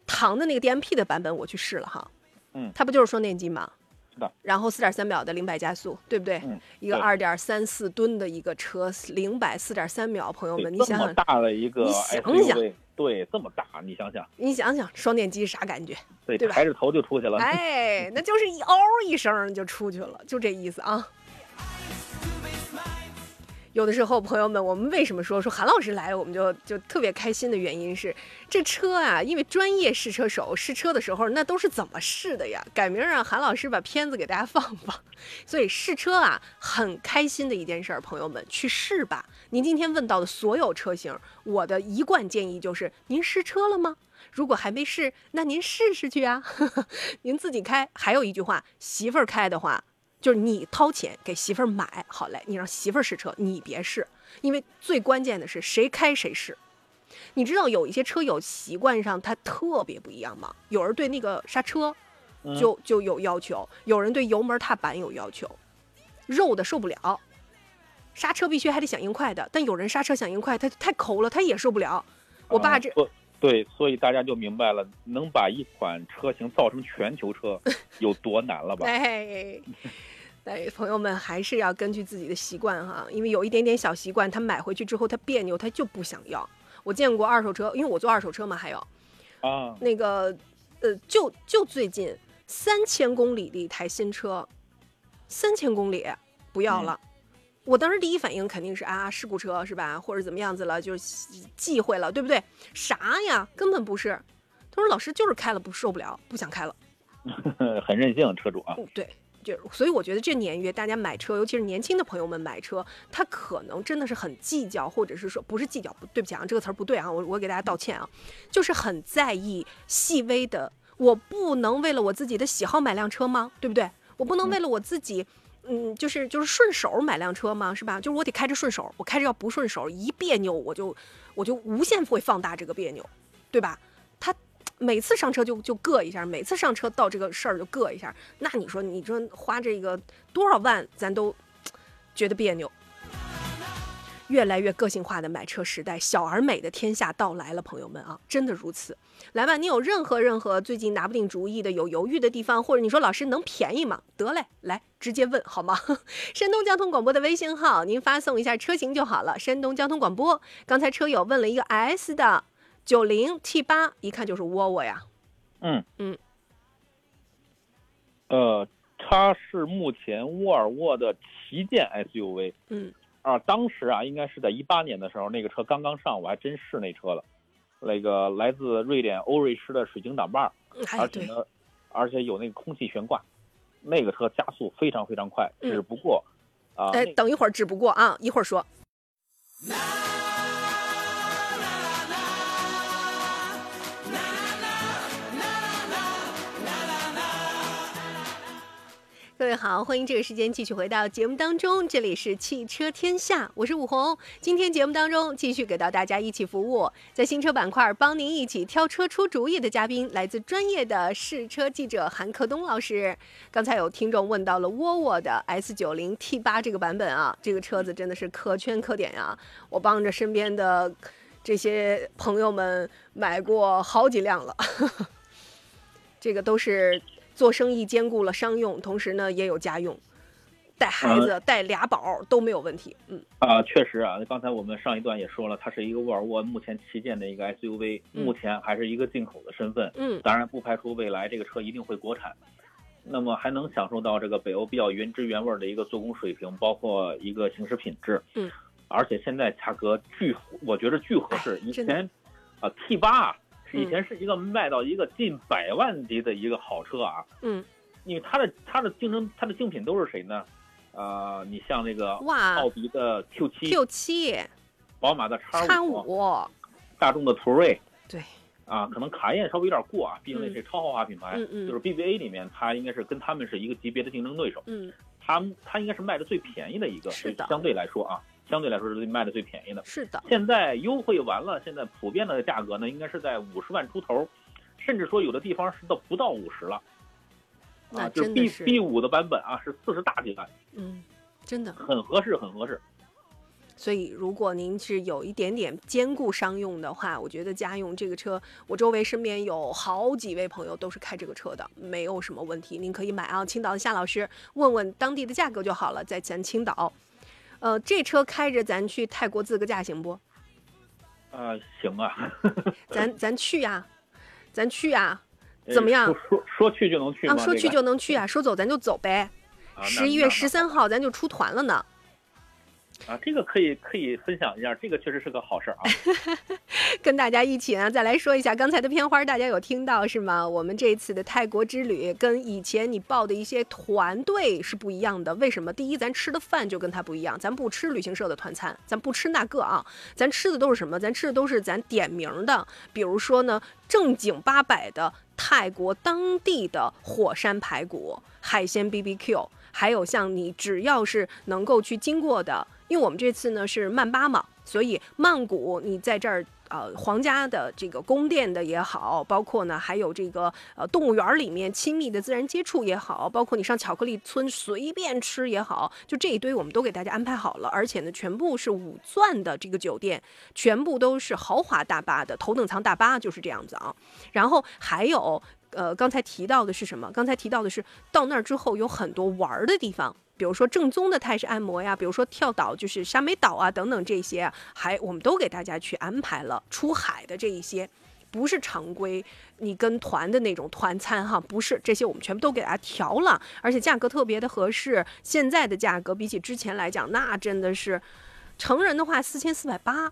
唐的那个 DMP 的版本，我去试了哈，嗯它不就是双电机吗？是的。然后四点三秒的零百加速，对不对？嗯，一个对二点三四吨的一个车，零百四点三秒，朋友们，你想想，大的一个你想 SUV，对，这么大，你想想，你想想双电机啥感觉？对，对吧抬着头就出去了。哎，那就是一嗷一声就出去了，就这意思啊。有的时候，朋友们，我们为什么说说韩老师来，我们就就特别开心的原因是，这车啊，因为专业试车手试车的时候，那都是怎么试的呀？改明儿让韩老师把片子给大家放放。所以试车啊，很开心的一件事儿，朋友们去试吧。您今天问到的所有车型，我的一贯建议就是：您试车了吗？如果还没试，那您试试去啊，您自己开。还有一句话，媳妇儿开的话，就是你掏钱给媳妇儿买，好嘞，你让媳妇儿试车，你别试，因为最关键的是谁开谁试。你知道有一些车友习惯上他特别不一样吗？有人对那个刹车嗯就就有要求，有人对油门踏板有要求，肉的受不了，刹车必须还得响应快的，但有人刹车响应快，他太抠了，他也受不了。我爸这对，所以大家就明白了，能把一款车型造成全球车 有多难了吧？哎，哎，朋友们还是要根据自己的习惯哈，因为有一点点小习惯，他买回去之后他别扭，他就不想要。我见过二手车，因为我做二手车嘛，还有啊，那个，呃，就就最近三千公里的一台新车，三千公里不要了。我当时第一反应肯定是啊，事故车是吧，或者怎么样子了，就是忌讳了，对不对？啥呀，根本不是。他说老师就是开了不受不了，不想开了。很任性车主啊。嗯，对，就所以我觉得这年月大家买车，尤其是年轻的朋友们买车，他可能真的是很计较，或者是说不是计较，不对不起啊，这个词儿不对啊，我我给大家道歉啊，就是很在意细微的，我不能为了我自己的喜好买辆车吗？对不对？我不能为了我自己。嗯，嗯就是就是顺手买辆车嘛，是吧？就是我得开着顺手，我开着要不顺手，一别扭我就我就无限会放大这个别扭，对吧？他每次上车就就硌一下，每次上车到这个事儿就硌一下，那你说你说花这个多少万，咱都觉得别扭。越来越个性化的买车时代，小而美的天下到来了，朋友们啊，真的如此。来吧，你有任何任何最近拿不定主意的、有犹豫的地方，或者你说老师能便宜吗？得嘞，来直接问好吗？山东交通广播的微信号，您发送一下车型就好了。山东交通广播，刚才车友问了一个 S 的九零 T 八，一看就是沃尔沃呀。嗯嗯，呃，它是目前沃尔沃的旗舰 SUV，嗯啊，当时啊，应该是在一八年的时候，那个车刚刚上，我还真试那车了。那个来自瑞典欧瑞狮的水晶挡把而且呢，而且有那个空气悬挂，那个车加速非常非常快，嗯只不过啊，等一会儿，只不过啊，一会儿说。各位好，欢迎这个时间继续回到节目当中，这里是汽车天下，我是武红。今天节目当中继续给到大家一起服务，在新车板块帮您一起挑车出主意的嘉宾，来自专业的试车记者韩克东老师。刚才有听众问到了沃尔沃的 S 九零 T 八这个版本啊，这个车子真的是可圈可点呀、我帮着身边的这些朋友们买过好几辆了，这个都是做生意兼顾了商用，同时呢也有家用，带孩子、带俩宝都没有问题。嗯啊，确实啊，刚才我们上一段也说了，它是一个沃尔沃目前旗舰的一个 SUV，、嗯目前还是一个进口的身份，嗯当然不排除未来这个车一定会国产。那么还能享受到这个北欧比较原汁原味的一个做工水平，包括一个行驶品质。嗯，而且现在价格巨，我觉得巨合适。以前啊 T 八是以嗯。前是一个卖到一个近百万级的一个好车啊，嗯，因为它的它的竞争它的竞品都是谁呢？呃，你像那个哇。奥迪的 Q 七、，Q 七。宝马的叉叉五、五，大众的途锐对，啊，可能卡宴稍微有点过啊，毕竟那嗯是超豪华品牌，嗯嗯就是 BBA 里面它应该是跟他们是一个级别的竞争对手，嗯，它它应该是卖的最便宜的一个，是的。相对来说啊，相对来说是卖的最便宜的。是的，现在优惠完了，现在普遍的价格呢，应该是在五十万出头，甚至说有的地方是到不到五十了。那啊，就是真的 B 是 B 五的版本啊，是四十大几万，嗯，真的。很合适，很合适。所以，如果您是有一点点兼顾商用的话，我觉得家用这个车，我周围身边有好几位朋友都是开这个车的，没有什么问题，您可以买啊。青岛的夏老师问问当地的价格就好了，在咱青岛。呃，这车开着咱去泰国自个驾行不？啊，行啊，咱 咱去呀、咱去呀、呃怎么样说说说去就能去吗？啊，说去就能去啊，说走咱就走呗。十一月十三号咱就出团了呢。啊，这个可以可以分享一下，这个确实是个好事儿啊。跟大家一起呢，再来说一下刚才的片花，大家有听到是吗？我们这次的泰国之旅跟以前你报的一些团队是不一样的。为什么？第一，咱吃的饭就跟他不一样，咱不吃旅行社的团餐，咱不吃那个啊，咱吃的都是什么？咱吃的都是咱点名的，比如说呢，正经八百的泰国当地的火山排骨、海鲜 BBQ，还有像你只要是能够去经过的，因为我们这次呢是曼巴嘛，所以曼谷你在这儿。呃，皇家的这个宫殿的也好，包括呢还有这个呃动物园里面亲密的自然接触也好，包括你上巧克力村随便吃也好，就这一堆我们都给大家安排好了，而且呢全部是五钻的这个酒店，全部都是豪华大巴的头等舱大巴，就是这样子啊。然后还有呃，刚才提到的是什么？刚才提到的是到那儿之后有很多玩儿的地方。比如说正宗的泰式按摩呀，比如说跳岛，就是沙美岛啊等等这些，还我们都给大家去安排了出海的这一些，不是常规你跟团的那种团餐哈，不是这些我们全部都给大家调了，而且价格特别的合适。现在的价格比起之前来讲，那真的是成人的话四千四百八，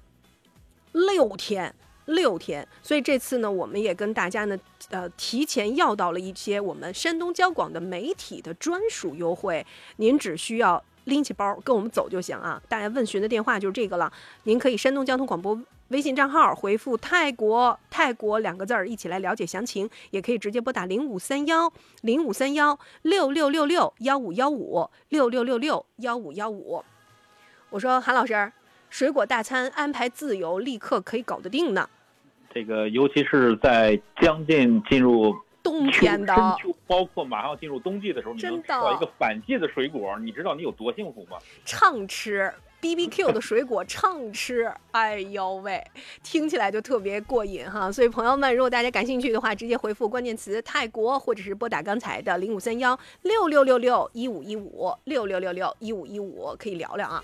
六天。六天，所以这次呢，我们也跟大家呢，呃，提前要到了一些我们山东交广的媒体的专属优惠，您只需要拎起包跟我们走就行啊。大家问询的电话就是这个了，您可以山东交通广播微信账号回复“泰国”“泰国”两个字儿，一起来了解详情，也可以直接拨打零五三幺零五三幺六六六六幺五幺五六六六六幺五幺五。我说韩老师，水果大餐安排自由，立刻可以搞得定呢。这个尤其是在将近进入冬天的深秋，包括马上进入冬季的时候，你能真吃到一个反季的水果，你知道你有多幸福吗？畅吃 B B Q 的水果畅吃，哎呦喂，听起来就特别过瘾哈！所以朋友们，如果大家感兴趣的话，直接回复关键词“泰国”或者是拨打刚才的零五三幺六六六六一五一五六六六六一五一五，可以聊聊啊。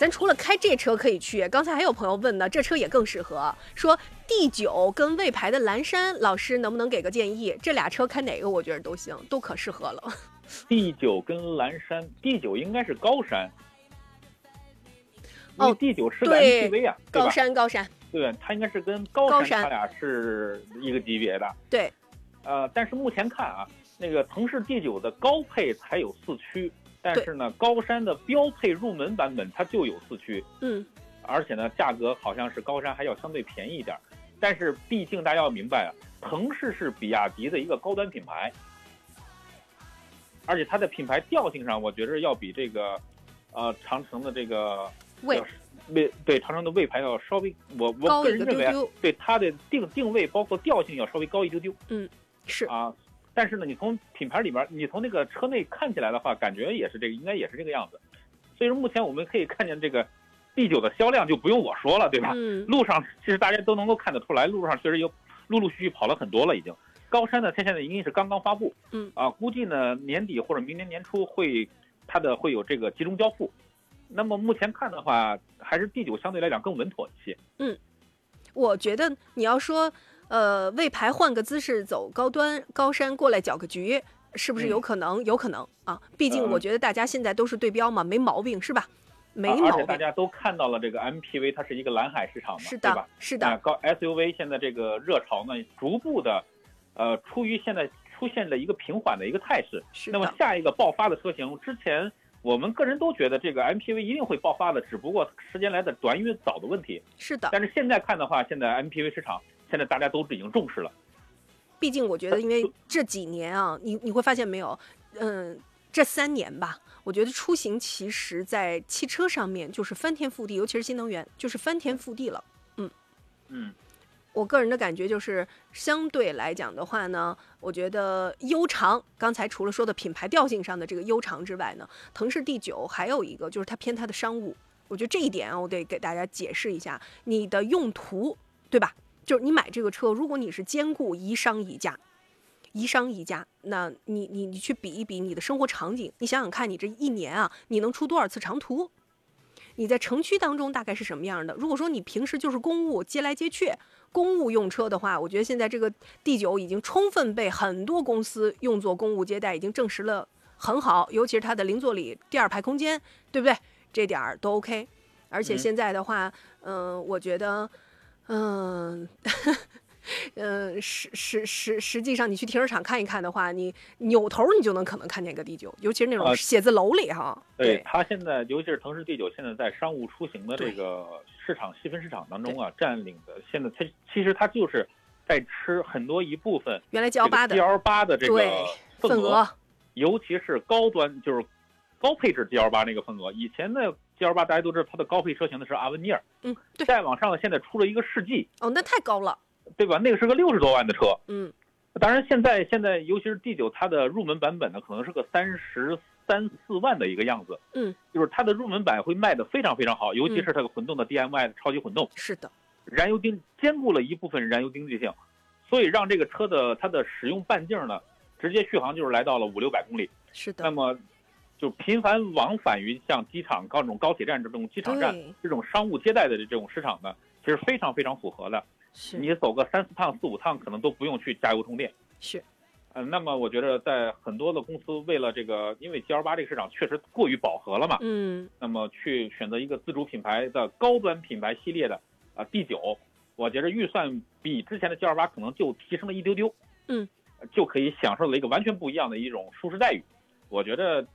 咱除了开这车可以去，刚才还有朋友问呢，这车也更适合。说 D 九跟魏牌的蓝山，老师能不能给个建议？这俩车开哪个？我觉得都行，都可适合了。D 九跟蓝山，D 九应该是高山，哦 D 九是个对 MPV 啊，高？山高山，对，它应该是跟高山它俩是一个级别的。对，呃，但是目前看啊，那个腾势 D 九的高配才有四驱，但是呢，高山的标配入门版本它就有四驱，嗯，而且呢，价格好像是高山还要相对便宜一点儿。但是毕竟大家要明白啊，腾势是比亚迪的一个高端品牌，而且它的品牌调性上，我觉得要比这个，呃，长城的这个魏要魏对长城的魏牌要稍微，我我个个人认为对它的定定位包括调性要稍微高一丢丢。嗯是。啊。但是呢，你从品牌里边，你从那个车内看起来的话，感觉也是这个，应该也是这个样子。所以说，目前我们可以看见这个 D 九的销量就不用我说了，对吧？嗯，路上其实大家都能够看得出来，路上确实有陆陆续续跑了很多了，已经。高山呢，它现在应该是刚刚发布，嗯啊，估计呢年底或者明年年初会它的会有这个集中交付。那么目前看的话，还是 D 九相对来讲更稳妥一些。嗯我觉得你要说，呃，魏牌换个姿势走高端，高山过来搅个局，是不是嗯有可能？有可能啊，毕竟嗯我觉得大家现在都是对标嘛，没毛病是吧？没啊而毛病，且大家都看到了这个 MPV 它是一个蓝海市场嘛，是对吧的？，是啊，的，高 SUV 现在这个热潮呢，逐步的，呃，出于现在出现了一个平缓的一个态势。是那么，下一个爆发的车型，之前我们个人都觉得这个 MPV 一定会爆发的，只不过时间来的短与早的问题。是的。但是现在看的话，现在 MPV 市场现在大家都已经重视了。毕竟我觉得，因为这几年啊，你你会发现没有，嗯，这三年吧，我觉得出行其实在汽车上面就是翻天覆地，尤其是新能源，就是翻天覆地了。嗯嗯，我个人的感觉就是，相对来讲的话呢，我觉得悠长，刚才除了说的品牌调性上的这个悠长之外呢，腾势 D 九还有一个就是它偏它的商务，我觉得这一点啊，我得给大家解释一下，你的用途，对吧？就是你买这个车，如果你是兼顾宜商宜家，宜商宜家，那你你你去比一比你的生活场景，你想想看，你这一年啊，你能出多少次长途？你在城区当中大概是什么样的？如果说你平时就是公务接来接去，公务用车的话，我觉得现在这个 D 九已经充分被很多公司用作公务接待，已经证实了很好，尤其是它的零座里第二排空间，对不对？这点儿都 OK。而且嗯现在的话，嗯、我觉得，嗯、嗯，实实实实际上，你去停车场看一看的话，你扭头你就能可能看见个第九，尤其是那种呃写字楼里哈。对它现在，尤其是腾势第九，现在在商务出行的这个市场细分市场当中啊，占领的现在它其实它就是在吃很多一部分原来 G L 八的 G L 八的这个份额，尤其是高端就是高配置 G L 八那个份额。以前的 L 八大家都知道它的高配车型的是阿文尼尔，嗯，对，再往上现在出了一个世纪，哦，那太高了，对吧？那个是个六十多万的车。嗯，当然，现在现在尤其是 D 九，它的入门版本呢，可能是个三十三四万的一个样子。嗯，就是它的入门版会卖的非常非常好，尤其是它的混动的 DMI 的超级混动，是的，燃油经兼顾了一部分燃油经济性，所以让这个车的它的使用半径呢，直接续航就是来到了五六百公里。是的，那么，就频繁往返于像机场、各种高铁站这种机场站，这种商务接待的这种市场呢，其实非常非常符合的。是你走个三四趟、四五趟，可能都不用去加油充电。是，嗯，那么我觉得在很多的公司为了这个，因为 G L 八这个市场确实过于饱和了嘛，嗯，那么去选择一个自主品牌的高端品牌系列的啊 D 九，我觉得预算比之前的 G L 八可能就提升了一丢丢，嗯，就可以享受了一个完全不一样的一种舒适待遇。我觉得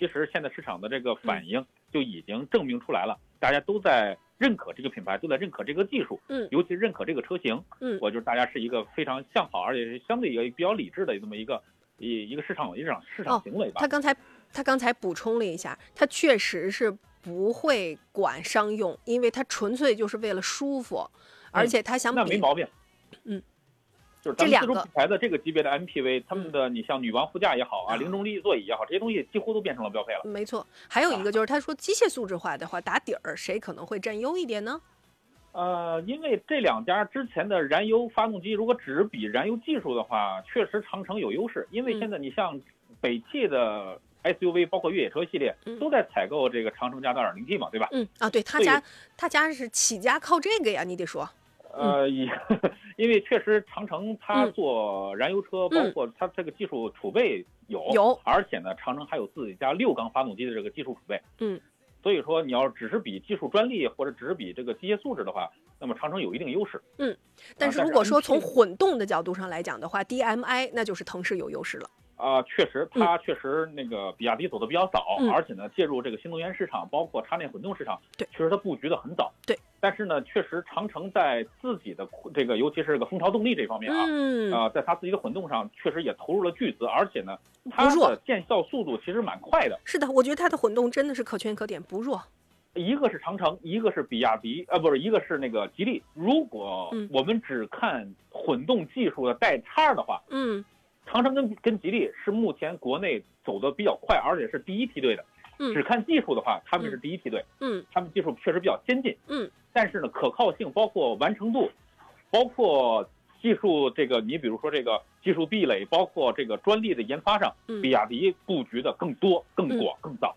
其实现在市场的这个反应就已经证明出来了，大家都在认可这个品牌，都在认可这个技术，嗯尤其认可这个车型，嗯我觉得大家是一个非常向好，而且是相对一个比较理智的这么一个一一个市场一场市场哦行为吧。他刚才他刚才补充了一下，他确实是不会管商用，因为他纯粹就是为了舒服，而且他想比那没毛病。嗯，就是咱们自主这两个品牌的这个级别的 MPV，他们的你像女王副驾也好啊，嗯零重力座椅也好，这些东西几乎都变成了标配了。没错，还有一个就是他说机械素质化的话，打底儿谁可能会占优一点呢？呃，因为这两家之前的燃油发动机，如果只比燃油技术的话，确实长城有优势。因为嗯现在你像北汽的 SUV，包括越野车系列嗯，都在采购这个长城家的 2.0T 嘛，对吧？嗯啊，对他家他家是起家靠这个呀，你得说，呃，也 因为确实长城它嗯做燃油车，嗯包括它这个技术储备有有而且呢，长城还有自己家六缸发动机的这个技术储备。嗯，所以说你要只是比技术专利或者只是比这个机械素质的话，那么长城有一定优势。嗯但是如果说从混动的角度上来讲的话，DMI 那就是腾势有优势了。啊、确实，它确实那个比亚迪走的比较早，嗯而且呢，介入这个新能源市场，包括插电混动市场，对确实它布局的很早。对，但是呢，确实长城在自己的这个，尤其是这个风潮动力这方面啊，嗯，啊、在它自己的混动上，确实也投入了巨资，而且呢，它的见效速度其实蛮快的。是的，我觉得它的混动真的是可圈可点，不弱。一个是长城，一个是比亚迪，呃，不是，一个是那个吉利。如果嗯我们只看混动技术的代差的话，嗯长城跟跟吉利是目前国内走的比较快，而且是第一梯队的。嗯只看技术的话，他们是第一梯队，嗯他们技术确实比较先进。嗯，但是呢，可靠性包括完成度，包括技术这个，你比如说这个技术壁垒，包括这个专利的研发上，嗯比亚迪布局的更多、更广、更早，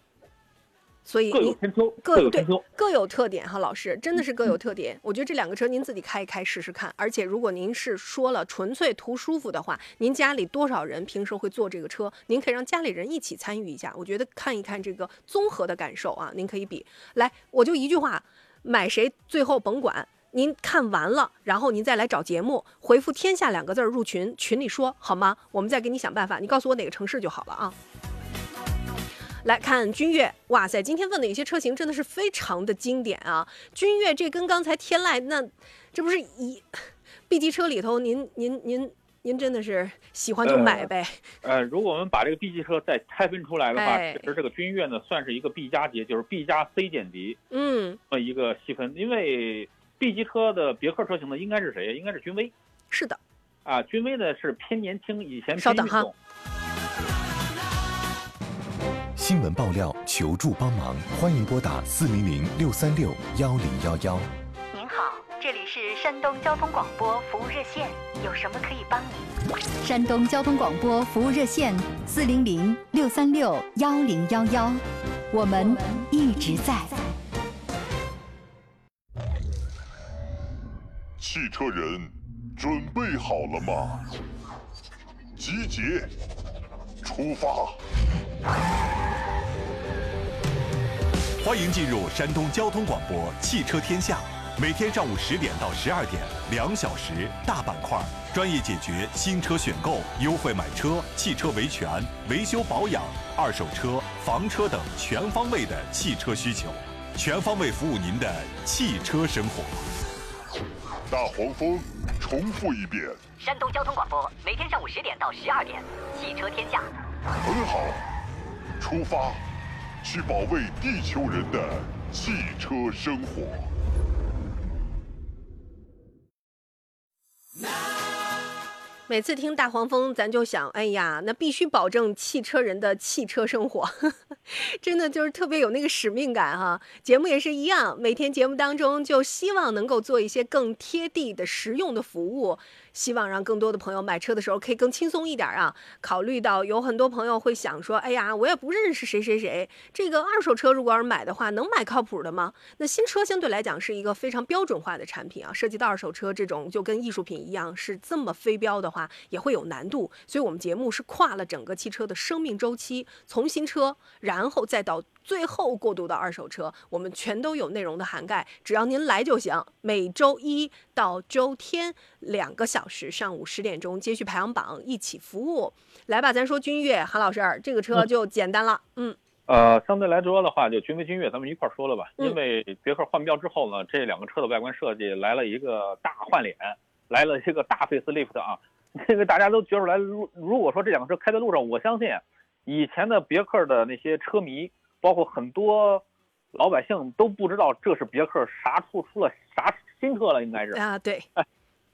所以各有千秋，各有千秋。各有特点哈，老师真的是嗯各有特点。我觉得这两个车您自己开一开试试看，而且如果您是说了纯粹图舒服的话，您家里多少人平时会坐这个车，您可以让家里人一起参与一下。我觉得看一看这个综合的感受啊，您可以比来，我就一句话，买谁最后甭管。您看完了，然后您再来找节目，回复“天下”两个字入群，群里说好吗？我们再给你想办法，你告诉我哪个城市就好了啊。来看君越，哇塞，今天问的一些车型真的是非常的经典啊！君越这跟刚才天籁那，这不是一 B 级车里头，您您您您真的是喜欢就买呗？呃，如果我们把这个 B 级车再拆分出来的话，哎其实这个君越呢算是一个 B 加级，就是 B 加 C 减级嗯，这么一个细分。因为 B 级车的别克车型呢，应该是谁？应该是君威是的，啊。君威呢是偏年轻，以前稍等哈偏运动。新闻爆料，求助帮忙，欢迎拨打四零零六三六幺零幺幺。您好，这里是山东交通广播服务热线，有什么可以帮您？山东交通广播服务热线四零零六三六幺零幺幺，我们一直在。汽车人，准备好了吗？集结，出发！欢迎进入山东交通广播《汽车天下》，每天上午十点到十二点，两小时大板块，专业解决新车选购、优惠买车、汽车维权、维修保养、二手车、房车等全方位的汽车需求，全方位服务您的汽车生活。大黄蜂，重复一遍。山东交通广播每天上午十点到十二点，汽车天下。很好，出发，去保卫地球人的汽车生活。每次听大黄蜂，咱就想，哎呀，那必须保证汽车人的汽车生活，真的就是特别有那个使命感哈。节目也是一样，每天节目当中就希望能够做一些更贴地的、实用的服务，希望让更多的朋友买车的时候可以更轻松一点啊。考虑到有很多朋友会想说，哎呀，我也不认识谁谁谁，这个二手车如果要是买的话，能买靠谱的吗？那新车相对来讲是一个非常标准化的产品啊，涉及到二手车这种就跟艺术品一样，是这么非标的话，也会有难度。所以我们节目是跨了整个汽车的生命周期，从新车，然后再到最后过渡到二手车，我们全都有内容的涵盖，只要您来就行。每周一到周天两个小时，上午十点钟接续排行榜一起服务。来吧，咱说君越，韩老师，这个车就简单了，嗯呃，相对来说的话，就君威、君越，咱们一块儿说了吧。嗯因为别克换标之后呢，这两个车的外观设计来了一个大换脸，来了一个大 facelift 啊。这个大家都觉出来，如如果说这两个车开在路上，我相信以前的别克的那些车迷，包括很多老百姓都不知道这是别克啥出出了啥新车了，应该是啊，对，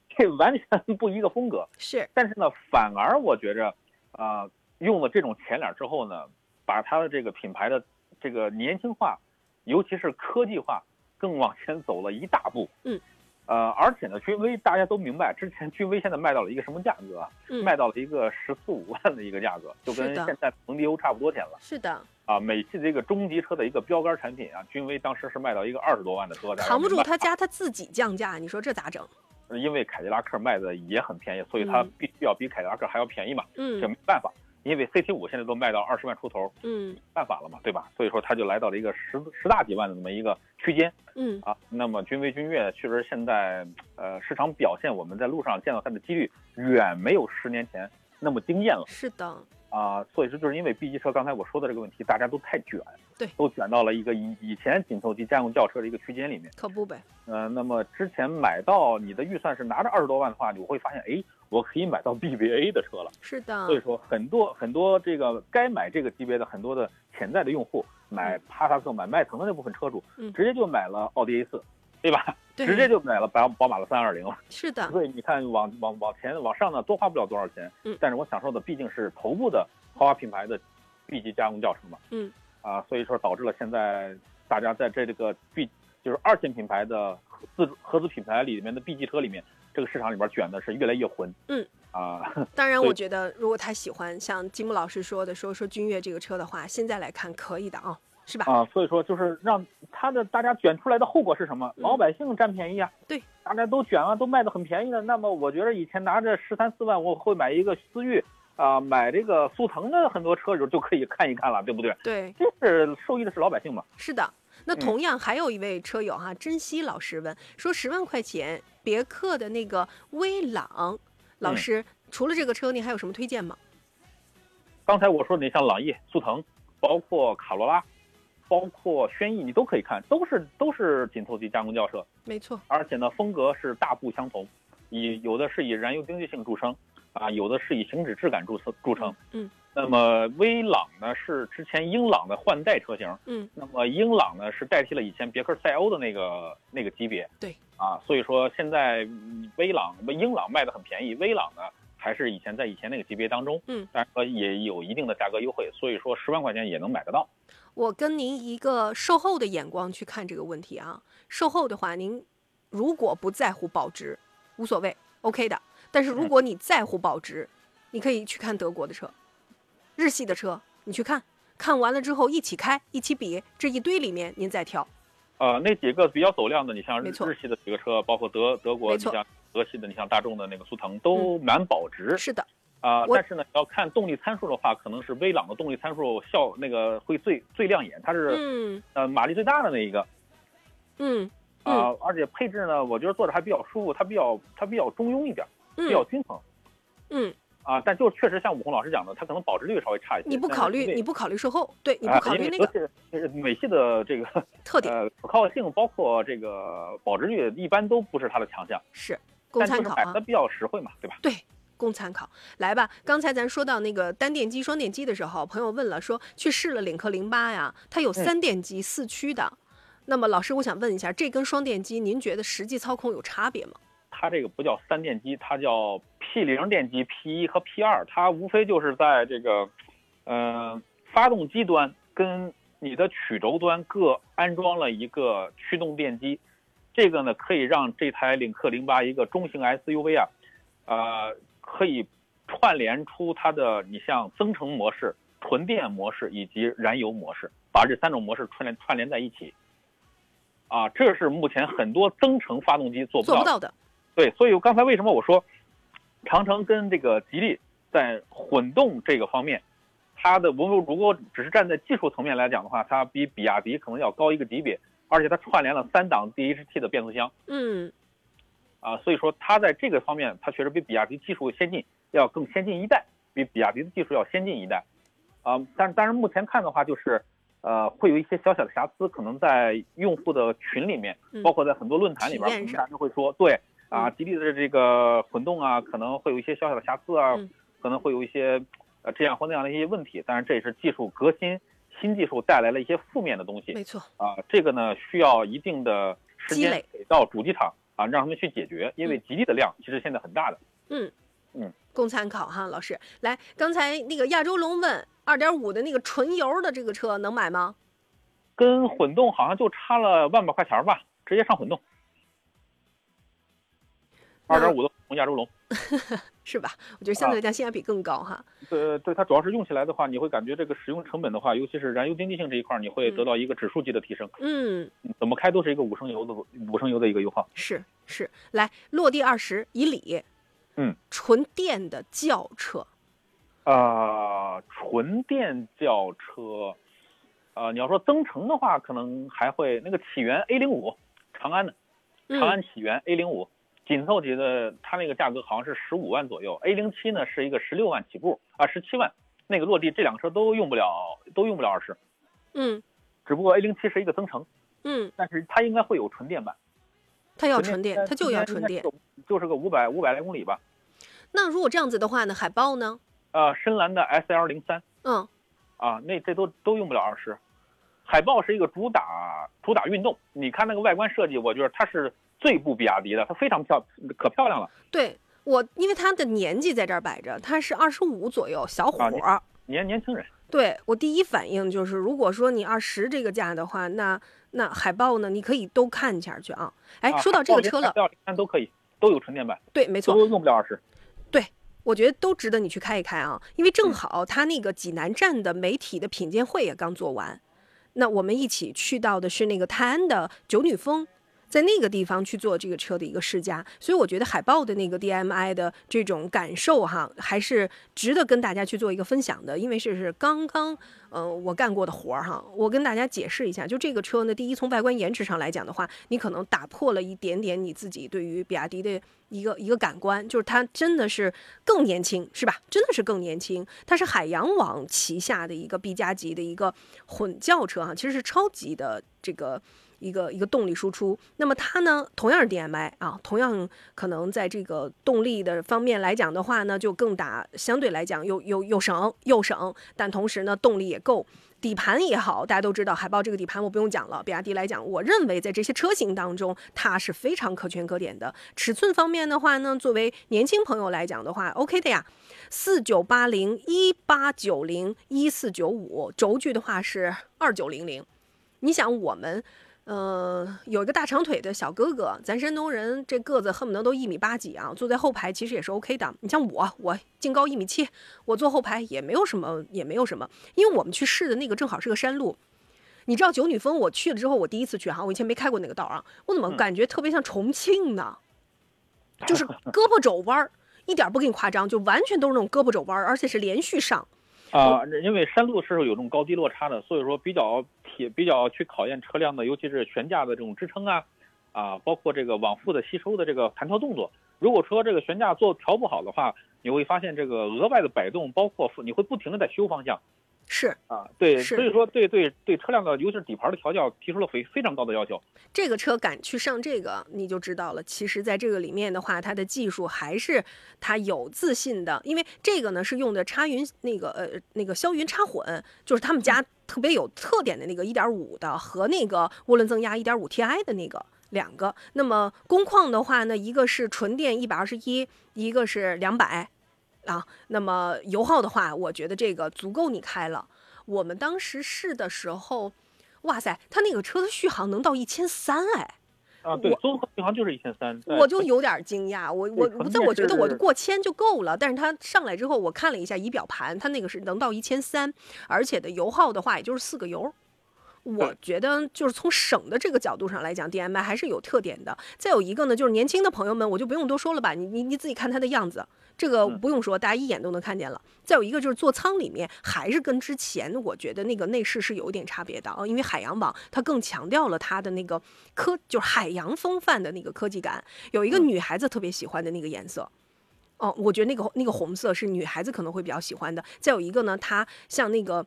这完全不一个风格。是，但是呢，反而我觉着，啊、用了这种前脸之后呢，把它的这个品牌的这个年轻化，尤其是科技化，更往前走了一大步。嗯。呃，而且呢，君威大家都明白，之前君威现在卖到了一个什么价格啊？嗯，卖到了一个十四五万的一个价格，就跟现在蒙迪欧差不多钱了是的，啊。美系的一个中级车的一个标杆产品啊，君威当时是卖到一个二十多万的车，扛不住他家他自己降价，你说这咋整？因为凯迪拉克卖的也很便宜，所以它嗯必须要比凯迪拉克还要便宜嘛。嗯这嗯没办法。因为 CT 五现在都卖到二十万出头，嗯办法了嘛，对吧？所以说它就来到了一个十十大几万的这么一个区间嗯啊。那么君威、君越确实现在呃市场表现，我们在路上见到它的几率远没有十年前那么惊艳了。是的，啊，所以说就是因为 B 级车刚才我说的这个问题，大家都太卷，对都卷到了一个以以前紧凑级家用轿车的一个区间里面。可不呗。呃，那么之前买到你的预算是拿着二十多万的话，你会发现，哎，我可以买到 BBA 的车了。是的所以说很多很多这个该买这个级别的很多的潜在的用户，买帕萨特、买迈腾的那部分车主，嗯直接就买了奥迪 A 四，对吧？对直接就买了宝宝马的三二零了。是的，所以你看往往往前往上呢，多花不了多少钱，嗯但是我享受的毕竟是头部的豪华品牌的 B 级家用轿车嘛，嗯啊，所以说导致了现在大家在这这个 B 就是二线品牌的自主合资品牌里面的 B 级车里面，这个市场里边卷的是越来越混，嗯。啊，当然，我觉得如果他喜欢像金木老师说的，说说君越这个车的话，现在来看可以的啊，是吧？啊，所以说就是让他的大家卷出来的后果是什么？嗯老百姓占便宜啊，对，大家都卷了，都卖的很便宜的。那么我觉得以前拿着十三四万，我会买一个思域啊、买这个速腾的很多车主就可以看一看了，对不对？对，这是受益的是老百姓嘛？是的。那嗯同样还有一位车友哈，珍惜老师问说，十万块钱别克的那个威朗，老嗯师、除了这个车，您还有什么推荐吗？刚才我说的，你像朗逸、速腾，包括卡罗拉，包括轩逸，你都可以看，都是都是紧凑级加工轿车。没错，而且呢，风格是大不相同，以有的是以燃油经济性著称，啊，有的是以行驶质感著称著称。嗯。那么威朗呢是之前英朗的换代车型，嗯，那么英朗呢是代替了以前别克赛欧的那个那个级别。对。啊，所以说现在嗯威朗、英朗卖的很便宜，威朗呢还是以前在以前那个级别当中，嗯，但是说也有一定的价格优惠，所以说十万块钱也能买得到。我跟您一个售后的眼光去看这个问题啊。售后的话，您如果不在乎保值，无所谓，OK 的。但是如果你在乎保值，你可以去看德国的车，日系的车，你去看看完了之后一起开，一起比，这一堆里面您再挑。呃，那几个比较走量的，你像日日系的几个车，包括德德国，你像德系的，你像大众的那个速腾，都蛮保值。是的，啊、我但是呢，要看动力参数的话，可能是威朗的动力参数效那个会最最亮眼，它是、嗯呃马力最大的那一个嗯啊、而且配置呢，我觉得坐着还比较舒服，它比较它比较中庸一点，比较嗯均衡嗯，啊、但就确实像武红老师讲的，它可能保值率稍微差一些。你不考虑你不考虑售后，对，你不啊考虑那个美系的这个 特点呃可靠性，包括这个保值率，一般都不是它的强项。是供但参考啊就是买的。比较实惠嘛，对吧？对，供参考。来吧，刚才咱说到那个单电机、双电机的时候，朋友问了，说去试了领克零八呀，它有三电机四驱的。那么老师，我想问一下，这跟双电机，您觉得实际操控有差别吗？它这个不叫三电机，它叫 P 零电机、P 一和 P 二，它无非就是在这个，呃，发动机端跟你的曲轴端各安装了一个驱动电机，这个呢可以让这台领克零八一个中型 SUV 啊，呃，可以串联出它的你像增程模式、纯电模式以及燃油模式，把这三种模式串联串联在一起。啊，这是目前很多增程发动机做不到的。对，所以刚才为什么我说长城跟这个吉利在混动这个方面，它的如果只是站在技术层面来讲的话，它比比亚迪可能要高一个级别，而且它串联了三档 DHT 的变速箱嗯，啊，所以说它在这个方面，它确实比比亚迪技术先进，要更先进一代，比比亚迪的技术要先进一代啊。但但是目前看的话，就是呃会有一些小小的瑕疵，可能在用户的群里面，嗯包括在很多论坛里边，可体验上能大家会说对。啊，嗯吉利的这个混动啊，可能会有一些小小的瑕疵啊，嗯可能会有一些呃这样或那样的一些问题，但是这也是技术革新、新技术带来了一些负面的东西没错。啊。这个呢，需要一定的时间给到主机厂啊，让他们去解决，因为吉利的量其实现在很大的。嗯嗯，供参考哈，老师。来，刚才那个亚洲龙问，二点五的那个纯油的这个车能买吗？跟混动好像就差了万把块钱儿吧，直接上混动。二点五的亚洲龙，是吧？我觉得相对来啊讲性价比更高哈。对对，它主要是用起来的话，你会感觉这个使用成本的话，尤其是燃油经济性这一块儿，你会得到一个指数级的提升。嗯，怎么开都是一个五升油的五升油的一个油耗。是是。来，落地二十以里，嗯，纯电的轿车，呃，纯电轿车，呃，你要说增程的话，可能还会那个起源 A 零五，长安的，长安起源 A 零五，紧凑级的，它那个价格好像是十五万左右，A 零七呢是一个十六万起步啊，十七万，那个落地这两个车都用不了，都用不了二十，嗯只不过 A 零七是一个增程，嗯，但是它应该会有纯电版，它要纯电，它就要纯电。，就是个五百五百来公里吧。那如果这样子的话呢，海豹呢？呃，深蓝的 S L 零三嗯啊，那这都都用不了二十。海豹是一个主打主打运动，你看那个外观设计，我觉得它是最不比亚迪的，它非常漂可漂亮了。对我，因为他的年纪在这儿摆着，他是二十五左右，小伙啊儿。年年轻人，对我第一反应就是，如果说你二十这个价的话，那那海豹呢，你可以都看一下去啊。哎，说到这个车了三都可以，都有纯电版，对，没错，都用不了二十。对，我觉得都值得你去开一开啊，因为嗯正好他那个济南站的媒体的品鉴会也刚做完，那我们一起去到的是那个泰安的九女峰。在那个地方去做这个车的一个试驾，所以我觉得海豹的那个 DMI 的这种感受哈，还是值得跟大家去做一个分享的，因为这是刚刚呃我干过的活儿哈。我跟大家解释一下，就这个车呢，第一从外观颜值上来讲的话，你可能打破了一点点你自己对于比亚迪的一个一个感官，就是它真的是更年轻，是吧？真的是更年轻。它是海洋网旗下的一个 B 加级的一个混轿车哈，其实是超级的这个。一个一个动力输出，那么它呢，同样是 DMI 啊，同样可能在这个动力的方面来讲的话呢，就更打相对来讲又又又省又省，但同时呢动力也够。底盘也好，大家都知道海豹这个底盘我不用讲了。比亚迪来讲，我认为在这些车型当中，它是非常可圈可点的。尺寸方面的话呢，作为年轻朋友来讲的话，OK 的呀，四九八零、一八九零、一四九五，轴距的话是二九零零。你想我们。呃，有一个大长腿的小哥哥，咱山东人这个子恨不得都一米八几啊，坐在后排其实也是 OK 的。你像我，我净高一米七，我坐后排也没有什么，也没有什么，因为我们去试的那个正好是个山路。你知道九女峰，我去了之后，我第一次去哈，我以前没开过那个道啊，我怎么感觉特别像重庆呢？就是 胳膊肘弯儿，一点不给你夸张，就完全都是那种胳膊肘弯儿，而且是连续上。啊、因为山路是有这种高低落差的，所以说比较体比较去考验车辆的，尤其是悬架的这种支撑啊，啊，包括这个往复的吸收的这个弹跳动作。如果说这个悬架做调不好的话，你会发现这个额外的摆动，包括你会不停的在修方向。是啊，对，是所以说对对对车辆的，尤其是底盘的调教，提出了非非常高的要求。这个车敢去上这个，你就知道了。其实，在这个里面的话，它的技术还是它有自信的，因为这个呢是用的插云那个呃那个霄云插混，就是他们家特别有特点的那个1.5的和那个涡轮增压 1.5Ti 的那个两个。那么工况的话呢，一个是纯电121，一个是200。啊，那么油耗的话，我觉得这个足够你开了。我们当时试的时候，哇塞，它那个车的续航能到一千三哎！啊，对，综合续航就是一千三。我就有点惊讶，我我纯在我觉得我就过千就够了，但是它上来之后，我看了一下仪表盘，它那个是能到一千三，而且的油耗的话，也就是四个油。我觉得就是从省的这个角度上来讲，DMI 还是有特点的。再有一个呢，就是年轻的朋友们，我就不用多说了吧，你你你自己看它的样子，这个不用说，大家一眼都能看见了。再有一个就是座舱里面还是跟之前我觉得那个内饰是有一点差别的啊，因为海洋网它更强调了它的那个科，就是海洋风范的那个科技感，有一个女孩子特别喜欢的那个颜色。哦，我觉得那个那个红色是女孩子可能会比较喜欢的。再有一个呢，它像那个。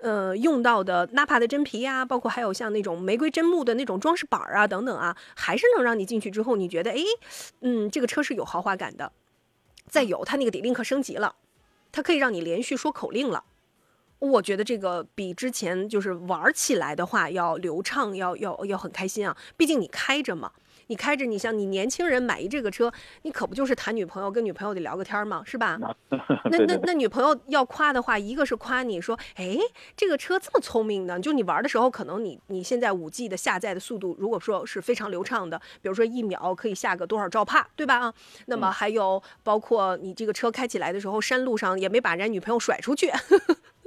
呃，用到的纳帕的真皮呀、包括还有像那种玫瑰真木的那种装饰板儿啊，等等啊，还是能让你进去之后，你觉得，哎，嗯，这个车是有豪华感的。再有，它那个 D-Link 升级了，它可以让你连续说口令了。我觉得这个比之前就是玩起来的话要流畅，要要要很开心啊。毕竟你开着嘛，你开着，你像你年轻人买一这个车，你可不就是谈女朋友，跟女朋友得聊个天儿嘛，是吧？那那那女朋友要夸的话，一个是夸你说，哎，这个车这么聪明呢，就你玩的时候，可能你你现在五 G 的下载的速度，如果说是非常流畅的，比如说一秒可以下个多少兆帕，对吧？啊，那么还有包括你这个车开起来的时候，山路上也没把人家女朋友甩出去。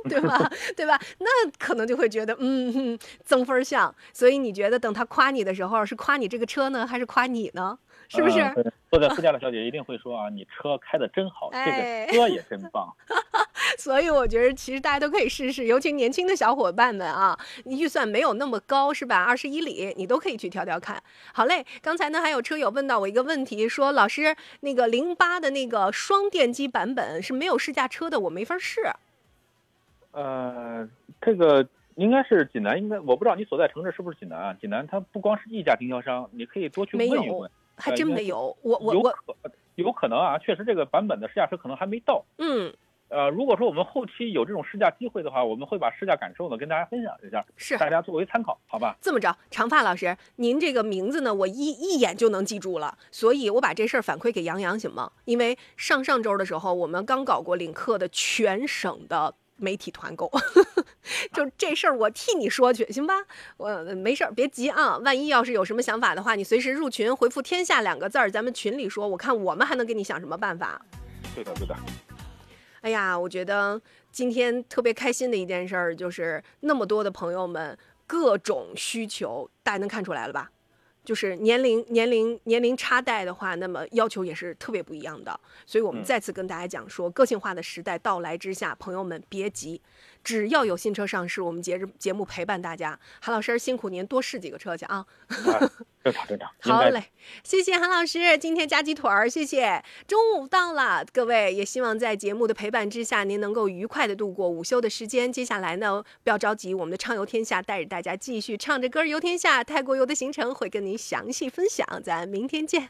对吧？对吧？那可能就会觉得，嗯，哼增分项。所以你觉得等他夸你的时候，是夸你这个车呢，还是夸你呢？是不是？嗯坐在副驾的小姐一定会说啊，你车开的真好，哎这个车也真棒。所以我觉得其实大家都可以试试，尤其年轻的小伙伴们啊，预算没有那么高是吧？二十一里你都可以去挑挑看。好嘞，刚才呢还有车友问到我一个问题，说老师那个零八的那个双电机版本是没有试驾车的，我没法试。呃，这个应该是济南，应该我不知道你所在城市是不是济南啊？济南它不光是一家经销商，你可以多去问一问。还真没有，我我我，有可有可能啊，确实这个版本的试驾车可能还没到。嗯，呃，如果说我们后期有这种试驾机会的话，我们会把试驾感受呢跟大家分享一下，是大家作为参考，好吧？这么着，长发老师，您这个名字呢，我一一眼就能记住了，所以我把这事儿反馈给杨洋行吗？因为上上周的时候，我们刚搞过领克的全省的媒体团购，就这事儿我替你说去，行吧？我没事儿，别急啊。万一要是有什么想法的话，你随时入群回复“天下”两个字儿，咱们群里说，我看我们还能给你想什么办法。对的，对的。哎呀，我觉得今天特别开心的一件事儿，就是那么多的朋友们各种需求，大家能看出来了吧？就是年龄、年龄、年龄差带的话，那么要求也是特别不一样的。所以我们嗯再次跟大家讲说，个性化的时代到来之下，朋友们别急，只要有新车上市，我们节日节目陪伴大家。韩老师辛苦您多试几个车去啊！正常正常。好嘞，谢谢韩老师，今天加鸡腿儿，谢谢。中午到了，各位也希望在节目的陪伴之下，您能够愉快的度过午休的时间。接下来呢，不要着急，我们的畅游天下带着大家继续唱着歌游天下，泰国游的行程会跟您详细分享，咱明天见。